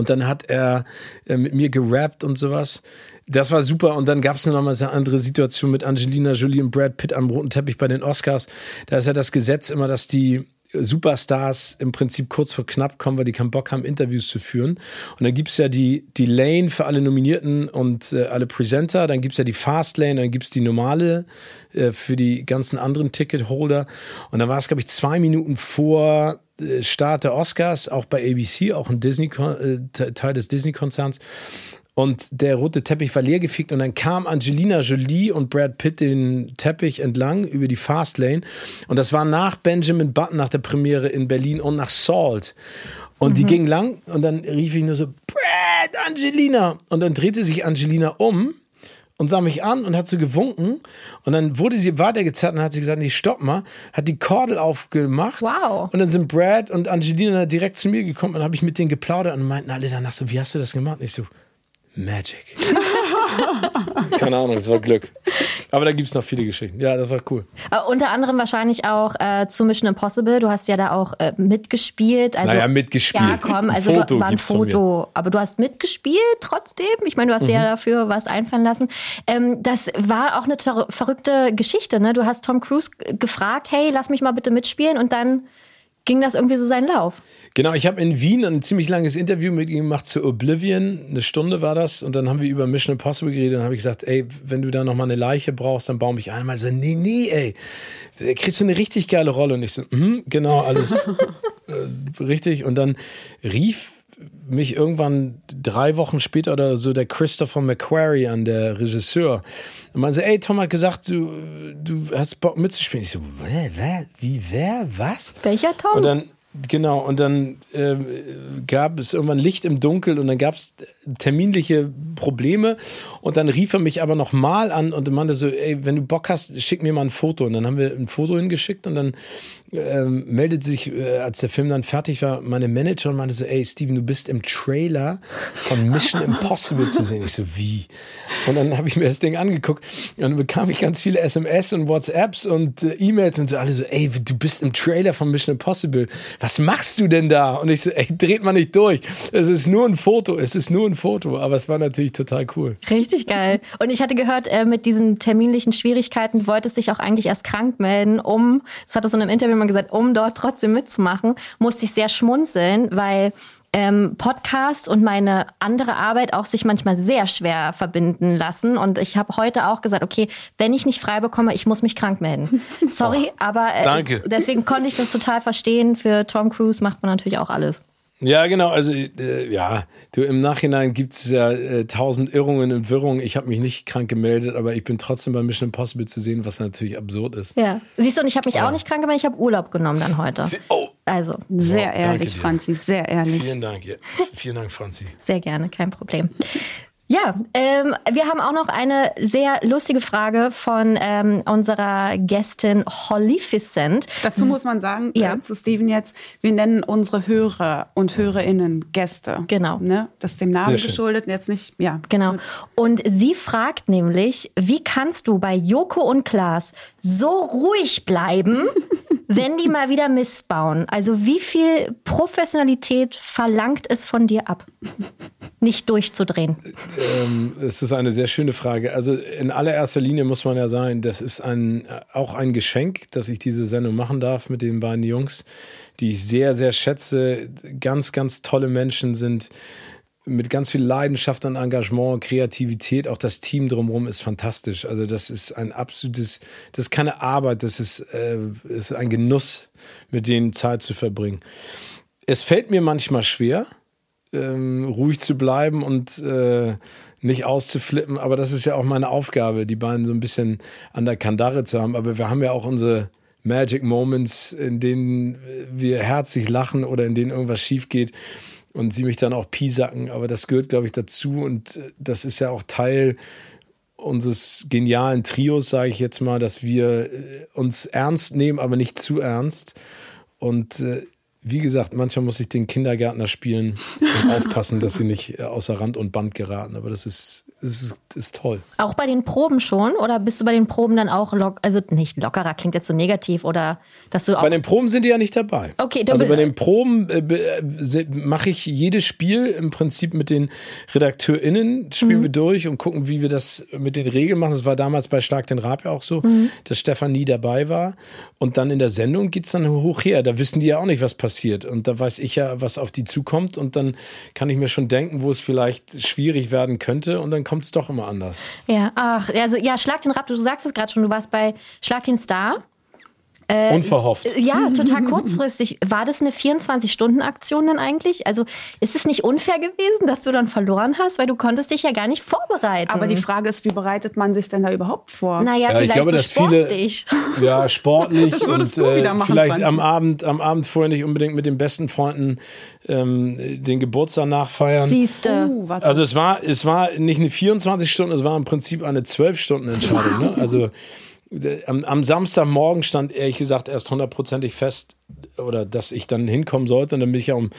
Und dann hat er äh, mit mir gerappt und sowas. Das war super. Und dann gab es noch mal so eine andere Situation mit Angelina Jolie und Brad Pitt am roten Teppich bei den Oscars. Da ist ja das Gesetz immer, dass die Superstars im Prinzip kurz vor knapp kommen, weil die keinen Bock haben, Interviews zu führen. Und dann gibt's ja die, die Lane für alle Nominierten und äh, alle Presenter. Dann gibt's ja die Fast Lane, dann gibt's die normale äh, für die ganzen anderen Ticketholder. Und dann war es, glaube ich, zwei Minuten vor äh, Start der Oscars, auch bei ABC, auch ein Disney, äh, Te- Teil des Disney-Konzerns. Und der rote Teppich war leergefegt und dann kam Angelina Jolie und Brad Pitt den Teppich entlang über die Fastlane. Und das war nach Benjamin Button, nach der Premiere in Berlin und nach Salt. Und die ging lang und dann rief ich nur so, Brad, Angelina. Und dann drehte sich Angelina um und sah mich an und hat so gewunken. Und dann wurde sie weitergezerrt und hat sie gesagt, nee, stopp mal, hat die Kordel aufgemacht. Wow. Und dann sind Brad und Angelina direkt zu mir gekommen und habe ich mit denen geplaudert und meinten alle danach so, wie hast du das gemacht? Und ich so, Magic. Keine Ahnung, das war Glück. Aber da gibt es noch viele Geschichten. Ja, das war cool. Äh, unter anderem wahrscheinlich auch äh, zu Mission Impossible. Du hast ja da auch äh, mitgespielt. Also, Naja, mitgespielt. Ja, komm, also Foto war ein. Foto. Aber du hast mitgespielt trotzdem. Ich meine, du hast dir Mhm. ja dafür was einfallen lassen. Ähm, das war auch eine verrückte Geschichte. Ne? Du hast Tom Cruise gefragt, hey, lass mich mal bitte mitspielen. Und dann ging das irgendwie so seinen Lauf. Genau, ich habe in Wien ein ziemlich langes Interview mit ihm gemacht zu Oblivion. Eine Stunde war das. Und dann haben wir über Mission Impossible geredet. Dann habe ich gesagt, ey, wenn du da nochmal eine Leiche brauchst, dann baue mich ein. Mal so, nee, nee, ey, da kriegst du eine richtig geile Rolle. Und ich so, mhm, genau, alles äh, richtig. Und dann rief mich irgendwann drei Wochen später oder so der Christopher McQuarrie an, der Regisseur. Und man so, ey, Tom hat gesagt, du, du hast Bock mitzuspielen. Ich so, wer, wer, wie, wer, was? Welcher Tom? Und dann, genau, und dann äh, gab es irgendwann Licht im Dunkel und dann gab es terminliche Probleme. Und dann rief er mich aber nochmal an und meinte so, ey, wenn du Bock hast, schick mir mal ein Foto. Und dann haben wir ein Foto hingeschickt und dann ähm, meldet sich, äh, als der Film dann fertig war, meine Manager und meinte so, ey Steven, du bist im Trailer von Mission Impossible zu sehen. Ich so, wie? Und dann habe ich mir das Ding angeguckt und dann bekam ich ganz viele SMS und WhatsApps und äh, E-Mails und so alle so, ey, du bist im Trailer von Mission Impossible. Was machst du denn da? Und ich so, ey, dreht man nicht durch. Es ist nur ein Foto, es ist nur ein Foto. Aber es war natürlich total cool. Richtig geil. Und ich hatte gehört, äh, mit diesen terminlichen Schwierigkeiten wolltest dich auch eigentlich erst krank melden, um, das hat er so in einem Interview mal gesagt, um dort trotzdem mitzumachen, musste ich sehr schmunzeln, weil ähm, Podcast und meine andere Arbeit auch sich manchmal sehr schwer verbinden lassen. Und ich habe heute auch gesagt, okay, wenn ich nicht frei bekomme, ich muss mich krank melden. Sorry, oh, aber äh, deswegen konnte ich das total verstehen. Für Tom Cruise macht man natürlich auch alles. Ja, genau. Also äh, ja, du im Nachhinein gibt es ja äh, tausend Irrungen und Wirrungen. Ich habe mich nicht krank gemeldet, aber ich bin trotzdem bei Mission Impossible zu sehen, was natürlich absurd ist. Ja, siehst du, und ich habe mich ja. auch nicht krank gemeldet. Ich habe Urlaub genommen dann heute. Sie oh. Also sehr wow, ehrlich, Franzi, sehr ehrlich. Vielen Dank, ja. vielen Dank, Franzi. Sehr gerne, kein Problem. Ja, ähm, wir haben auch noch eine sehr lustige Frage von ähm, unserer Gästin Hollyficent. Dazu muss man sagen, ja. äh, zu Steven jetzt, wir nennen unsere Hörer und Hörerinnen Gäste. Genau. Ne? Das ist dem Namen geschuldet und jetzt nicht, ja. Genau. Und sie fragt nämlich, wie kannst du bei Joko und Klaas so ruhig bleiben, wenn die mal wieder Mist bauen? Also wie viel Professionalität verlangt es von dir ab? Nicht durchzudrehen. Ähm, es ist eine sehr schöne Frage. Also in allererster Linie muss man ja sagen, das ist ein, auch ein Geschenk, dass ich diese Sendung machen darf mit den beiden Jungs, die ich sehr, sehr schätze. Ganz, ganz tolle Menschen sind mit ganz viel Leidenschaft und Engagement, Kreativität, auch das Team drumherum ist fantastisch. Also das ist ein absolutes, das ist keine Arbeit, das ist, äh, ist ein Genuss, mit denen Zeit zu verbringen. Es fällt mir manchmal schwer, ähm, ruhig zu bleiben und äh, nicht auszuflippen. Aber das ist ja auch meine Aufgabe, die beiden so ein bisschen an der Kandare zu haben. Aber wir haben ja auch unsere Magic Moments, in denen wir herzlich lachen oder in denen irgendwas schief geht und sie mich dann auch piesacken. Aber das gehört, glaube ich, dazu und äh, das ist ja auch Teil unseres genialen Trios, sage ich jetzt mal, dass wir äh, uns ernst nehmen, aber nicht zu ernst. Und äh, wie gesagt, manchmal muss ich den Kindergärtner spielen und aufpassen, dass sie nicht außer Rand und Band geraten. Aber das ist, das ist, ist toll. Auch bei den Proben schon? Oder bist du bei den Proben dann auch lock, also nicht lockerer, klingt jetzt so negativ oder dass du auch. Bei den Proben sind die ja nicht dabei. Okay, du Also bei den Proben äh, äh, mache ich jedes Spiel im Prinzip mit den RedakteurInnen, spielen mhm. wir durch und gucken, wie wir das mit den Regeln machen. Das war damals bei Schlag den Rab ja auch so, mhm. dass Stefan nie dabei war. Und dann in der Sendung geht es dann hoch her. Da wissen die ja auch nicht, was passiert. Und da weiß ich ja, was auf die zukommt. Und dann kann ich mir schon denken, wo es vielleicht schwierig werden könnte. Und dann kommt es doch immer anders. Ja, ach, also ja, Schlag den Rab, du sagst es gerade schon, du warst bei Schlag den Star. Äh, Unverhofft. Ja, total kurzfristig. War das eine 24-Stunden-Aktion dann eigentlich? Also ist es nicht unfair gewesen, dass du dann verloren hast, weil du konntest dich ja gar nicht vorbereiten. Aber die Frage ist, wie bereitet man sich denn da überhaupt vor? Naja, ja, vielleicht glaube, dass sportlich. Viele, ja, sportlich das und äh, machen, vielleicht am Abend, am Abend vorher nicht unbedingt mit den besten Freunden ähm, den Geburtstag nachfeiern. Siehste. Uh, also es war, es war nicht eine 24 Stunden, es war im Prinzip eine 12 Stunden Entscheidung. Ne? Also am, am Samstagmorgen stand ehrlich gesagt erst hundertprozentig fest, oder dass ich dann hinkommen sollte. Und dann bin ich ja um,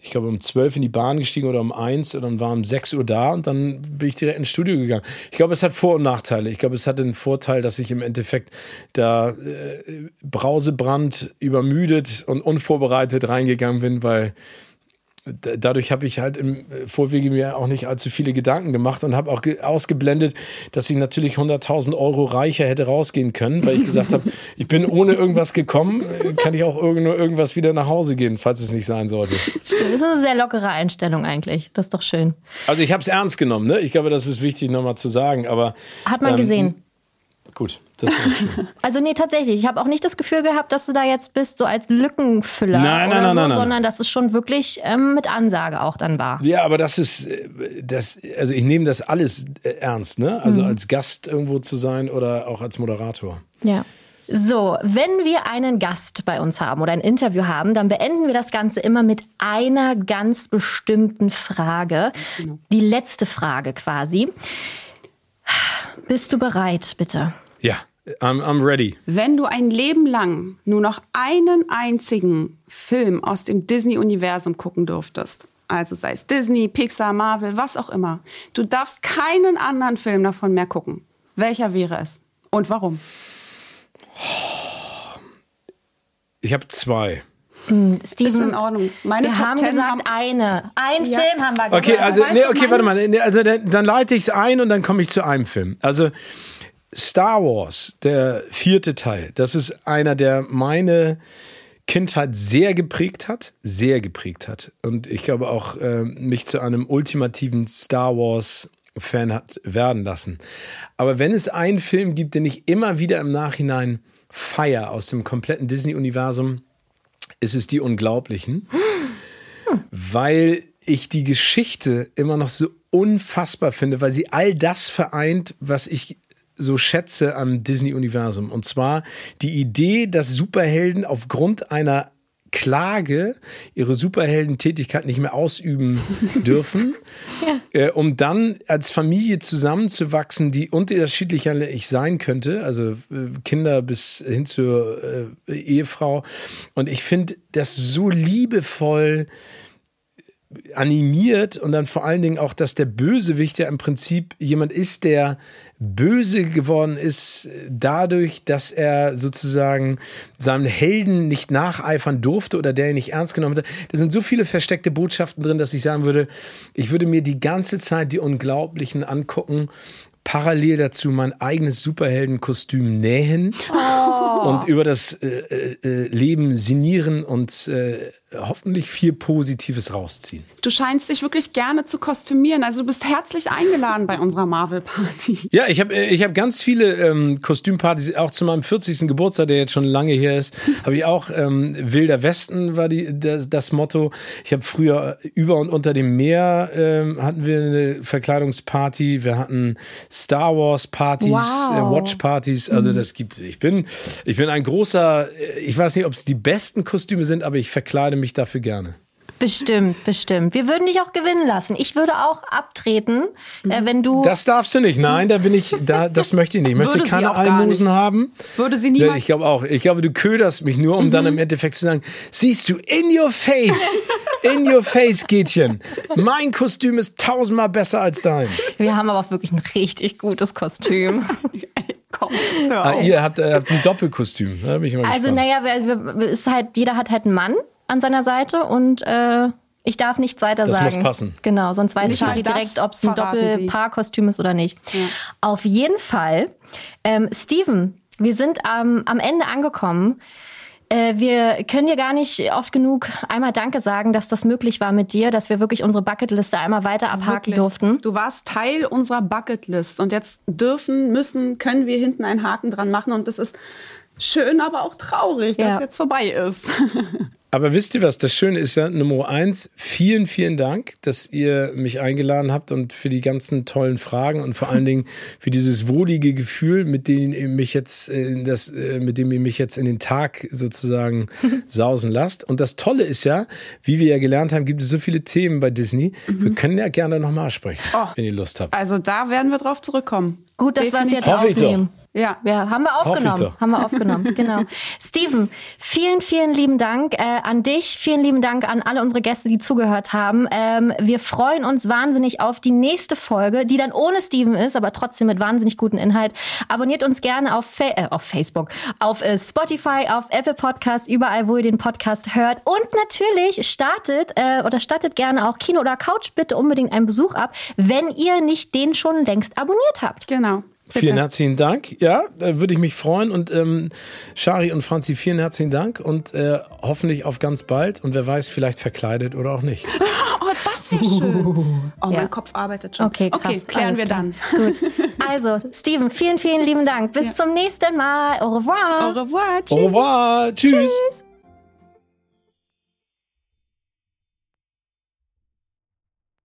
ich glaube, um zwölf in die Bahn gestiegen oder um eins und dann war um sechs Uhr da und dann bin ich direkt ins Studio gegangen. Ich glaube, es hat Vor- und Nachteile. Ich glaube, es hat den Vorteil, dass ich im Endeffekt da äh, brausebrand, übermüdet und unvorbereitet reingegangen bin, weil dadurch habe ich halt im Vorwege mir auch nicht allzu viele Gedanken gemacht und habe auch ausgeblendet, dass ich natürlich 100.000 Euro reicher hätte rausgehen können, weil ich gesagt habe, ich bin ohne irgendwas gekommen, kann ich auch nur irgendwas wieder nach Hause gehen, falls es nicht sein sollte. Stimmt, das ist eine sehr lockere Einstellung eigentlich. Das ist doch schön. Also ich habe es ernst genommen, ne? Ich glaube, das ist wichtig nochmal zu sagen, aber hat man ähm, gesehen. Gut, das ist schön. Also nee, tatsächlich. Ich habe auch nicht das Gefühl gehabt, dass du da jetzt bist, so als Lückenfüller nein, oder nein, so, nein, nein, sondern dass es schon wirklich ähm, mit Ansage auch dann war. Ja, aber das ist, äh, das, also ich nehme das alles äh, ernst, ne? Also mhm. als Gast irgendwo zu sein oder auch als Moderator. Ja. So, wenn wir einen Gast bei uns haben oder ein Interview haben, dann beenden wir das Ganze immer mit einer ganz bestimmten Frage. Genau. Die letzte Frage quasi. Bist du bereit, bitte? Ja, I'm, I'm ready. Wenn du ein Leben lang nur noch einen einzigen Film aus dem Disney-Universum gucken durftest, also sei es Disney, Pixar, Marvel, was auch immer, du darfst keinen anderen Film davon mehr gucken. Welcher wäre es und warum? Ich habe zwei. Hm, Steven, ist in Ordnung. Meine wir Top haben 10 gesagt haben eine. Ein ja. Film haben wir gesagt. Okay, also nee, okay, warte mal. Also dann, dann leite ich es ein und dann komme ich zu einem Film. Also Star Wars, der vierte Teil, das ist einer, der meine Kindheit sehr geprägt hat, sehr geprägt hat. Und ich glaube auch äh, mich zu einem ultimativen Star Wars Fan hat werden lassen. Aber wenn es einen Film gibt, den ich immer wieder im Nachhinein feier aus dem kompletten Disney-Universum, ist es die Unglaublichen, weil ich die Geschichte immer noch so unfassbar finde, weil sie all das vereint, was ich so schätze am Disney-Universum. Und zwar die Idee, dass Superhelden aufgrund einer Klage ihre Superheldentätigkeit nicht mehr ausüben dürfen, ja. äh, um dann als Familie zusammenzuwachsen, die unterschiedlicher ich sein könnte, also äh, Kinder bis hin zur äh, Ehefrau. Und ich finde das so liebevoll animiert und dann vor allen Dingen auch, dass der Bösewicht ja im Prinzip jemand ist, der böse geworden ist dadurch, dass er sozusagen seinem Helden nicht nacheifern durfte oder der ihn nicht ernst genommen hat. Da sind so viele versteckte Botschaften drin, dass ich sagen würde, ich würde mir die ganze Zeit die Unglaublichen angucken parallel dazu mein eigenes Superheldenkostüm nähen oh. und über das äh, äh, äh Leben sinnieren und äh, hoffentlich viel Positives rausziehen. Du scheinst dich wirklich gerne zu kostümieren. Also du bist herzlich eingeladen bei unserer Marvel-Party. Ja, ich habe ich hab ganz viele ähm, Kostümpartys. Auch zu meinem 40. Geburtstag, der jetzt schon lange her ist, habe ich auch ähm, Wilder Westen war die, das, das Motto. Ich habe früher über und unter dem Meer ähm, hatten wir eine Verkleidungsparty. Wir hatten Star Wars Partys, wow. äh, Watch Partys. Also mhm. das gibt. Ich bin ich bin ein großer. Äh, ich weiß nicht, ob es die besten Kostüme sind, aber ich verkleide mich mich dafür gerne. Bestimmt, bestimmt. Wir würden dich auch gewinnen lassen. Ich würde auch abtreten, äh, wenn du. Das darfst du nicht. Nein, da bin ich, da, das möchte ich nicht. Ich möchte würde keine Almosen haben. Würde sie niemals. Ich glaube auch. Ich glaube, du köderst mich nur, um mhm. dann im Endeffekt zu sagen, siehst du, in your face, in your face, Gätchen. Mein Kostüm ist tausendmal besser als deins. Wir haben aber auch wirklich ein richtig gutes Kostüm. Komm, ah, ihr habt, äh, habt ein Doppelkostüm. Da bin ich immer also, naja, ist halt, jeder hat halt einen Mann an seiner Seite und äh, ich darf nichts weiter das sagen. Das muss passen. Genau, sonst weiß Charlie direkt, ob es ein Doppelpaarkostüm ist oder nicht. Ja. Auf jeden Fall, ähm, Steven, wir sind ähm, am Ende angekommen. Äh, wir können dir gar nicht oft genug einmal Danke sagen, dass das möglich war mit dir, dass wir wirklich unsere Bucketliste einmal weiter abhaken wirklich? durften. Du warst Teil unserer Bucketlist und jetzt dürfen, müssen, können wir hinten einen Haken dran machen und das ist schön, aber auch traurig, dass ja. es jetzt vorbei ist. Aber wisst ihr was? Das Schöne ist ja, Nummer eins, vielen, vielen Dank, dass ihr mich eingeladen habt und für die ganzen tollen Fragen und vor allen Dingen für dieses wohlige Gefühl, mit dem ihr mich jetzt in das, äh, mit dem ihr mich jetzt in den Tag sozusagen sausen lasst. Und das Tolle ist ja, wie wir ja gelernt haben, gibt es so viele Themen bei Disney. Mhm. Wir können ja gerne nochmal sprechen, oh, wenn ihr Lust habt. Also da werden wir drauf zurückkommen. Gut, dass wir es jetzt Hoffe aufnehmen. Ja, ja, haben wir aufgenommen. Haben wir aufgenommen, genau. Steven, vielen, vielen lieben Dank. Äh, an dich. Vielen lieben Dank an alle unsere Gäste, die zugehört haben. Ähm, wir freuen uns wahnsinnig auf die nächste Folge, die dann ohne Steven ist, aber trotzdem mit wahnsinnig guten Inhalt. Abonniert uns gerne auf, Fa äh, auf Facebook, auf äh, Spotify, auf Apple Podcasts, überall, wo ihr den Podcast hört. Und natürlich startet äh, oder startet gerne auch Kino oder Couch bitte unbedingt einen Besuch ab, wenn ihr nicht den schon längst abonniert habt. Genau. Bitte. Vielen herzlichen Dank. Ja, da würde ich mich freuen. Und ähm, Shari und Franzi, vielen herzlichen Dank und äh, hoffentlich auf ganz bald. Und wer weiß, vielleicht verkleidet oder auch nicht. Oh, das wäre schön. Oh, ja. mein Kopf arbeitet schon. Okay, krass. Okay, klären Alles wir klar. dann. Gut. Also, Steven, vielen, vielen lieben Dank. Bis ja. zum nächsten Mal. Au revoir. Au revoir. Tschüss. Au revoir. Tschüss. Tschüss.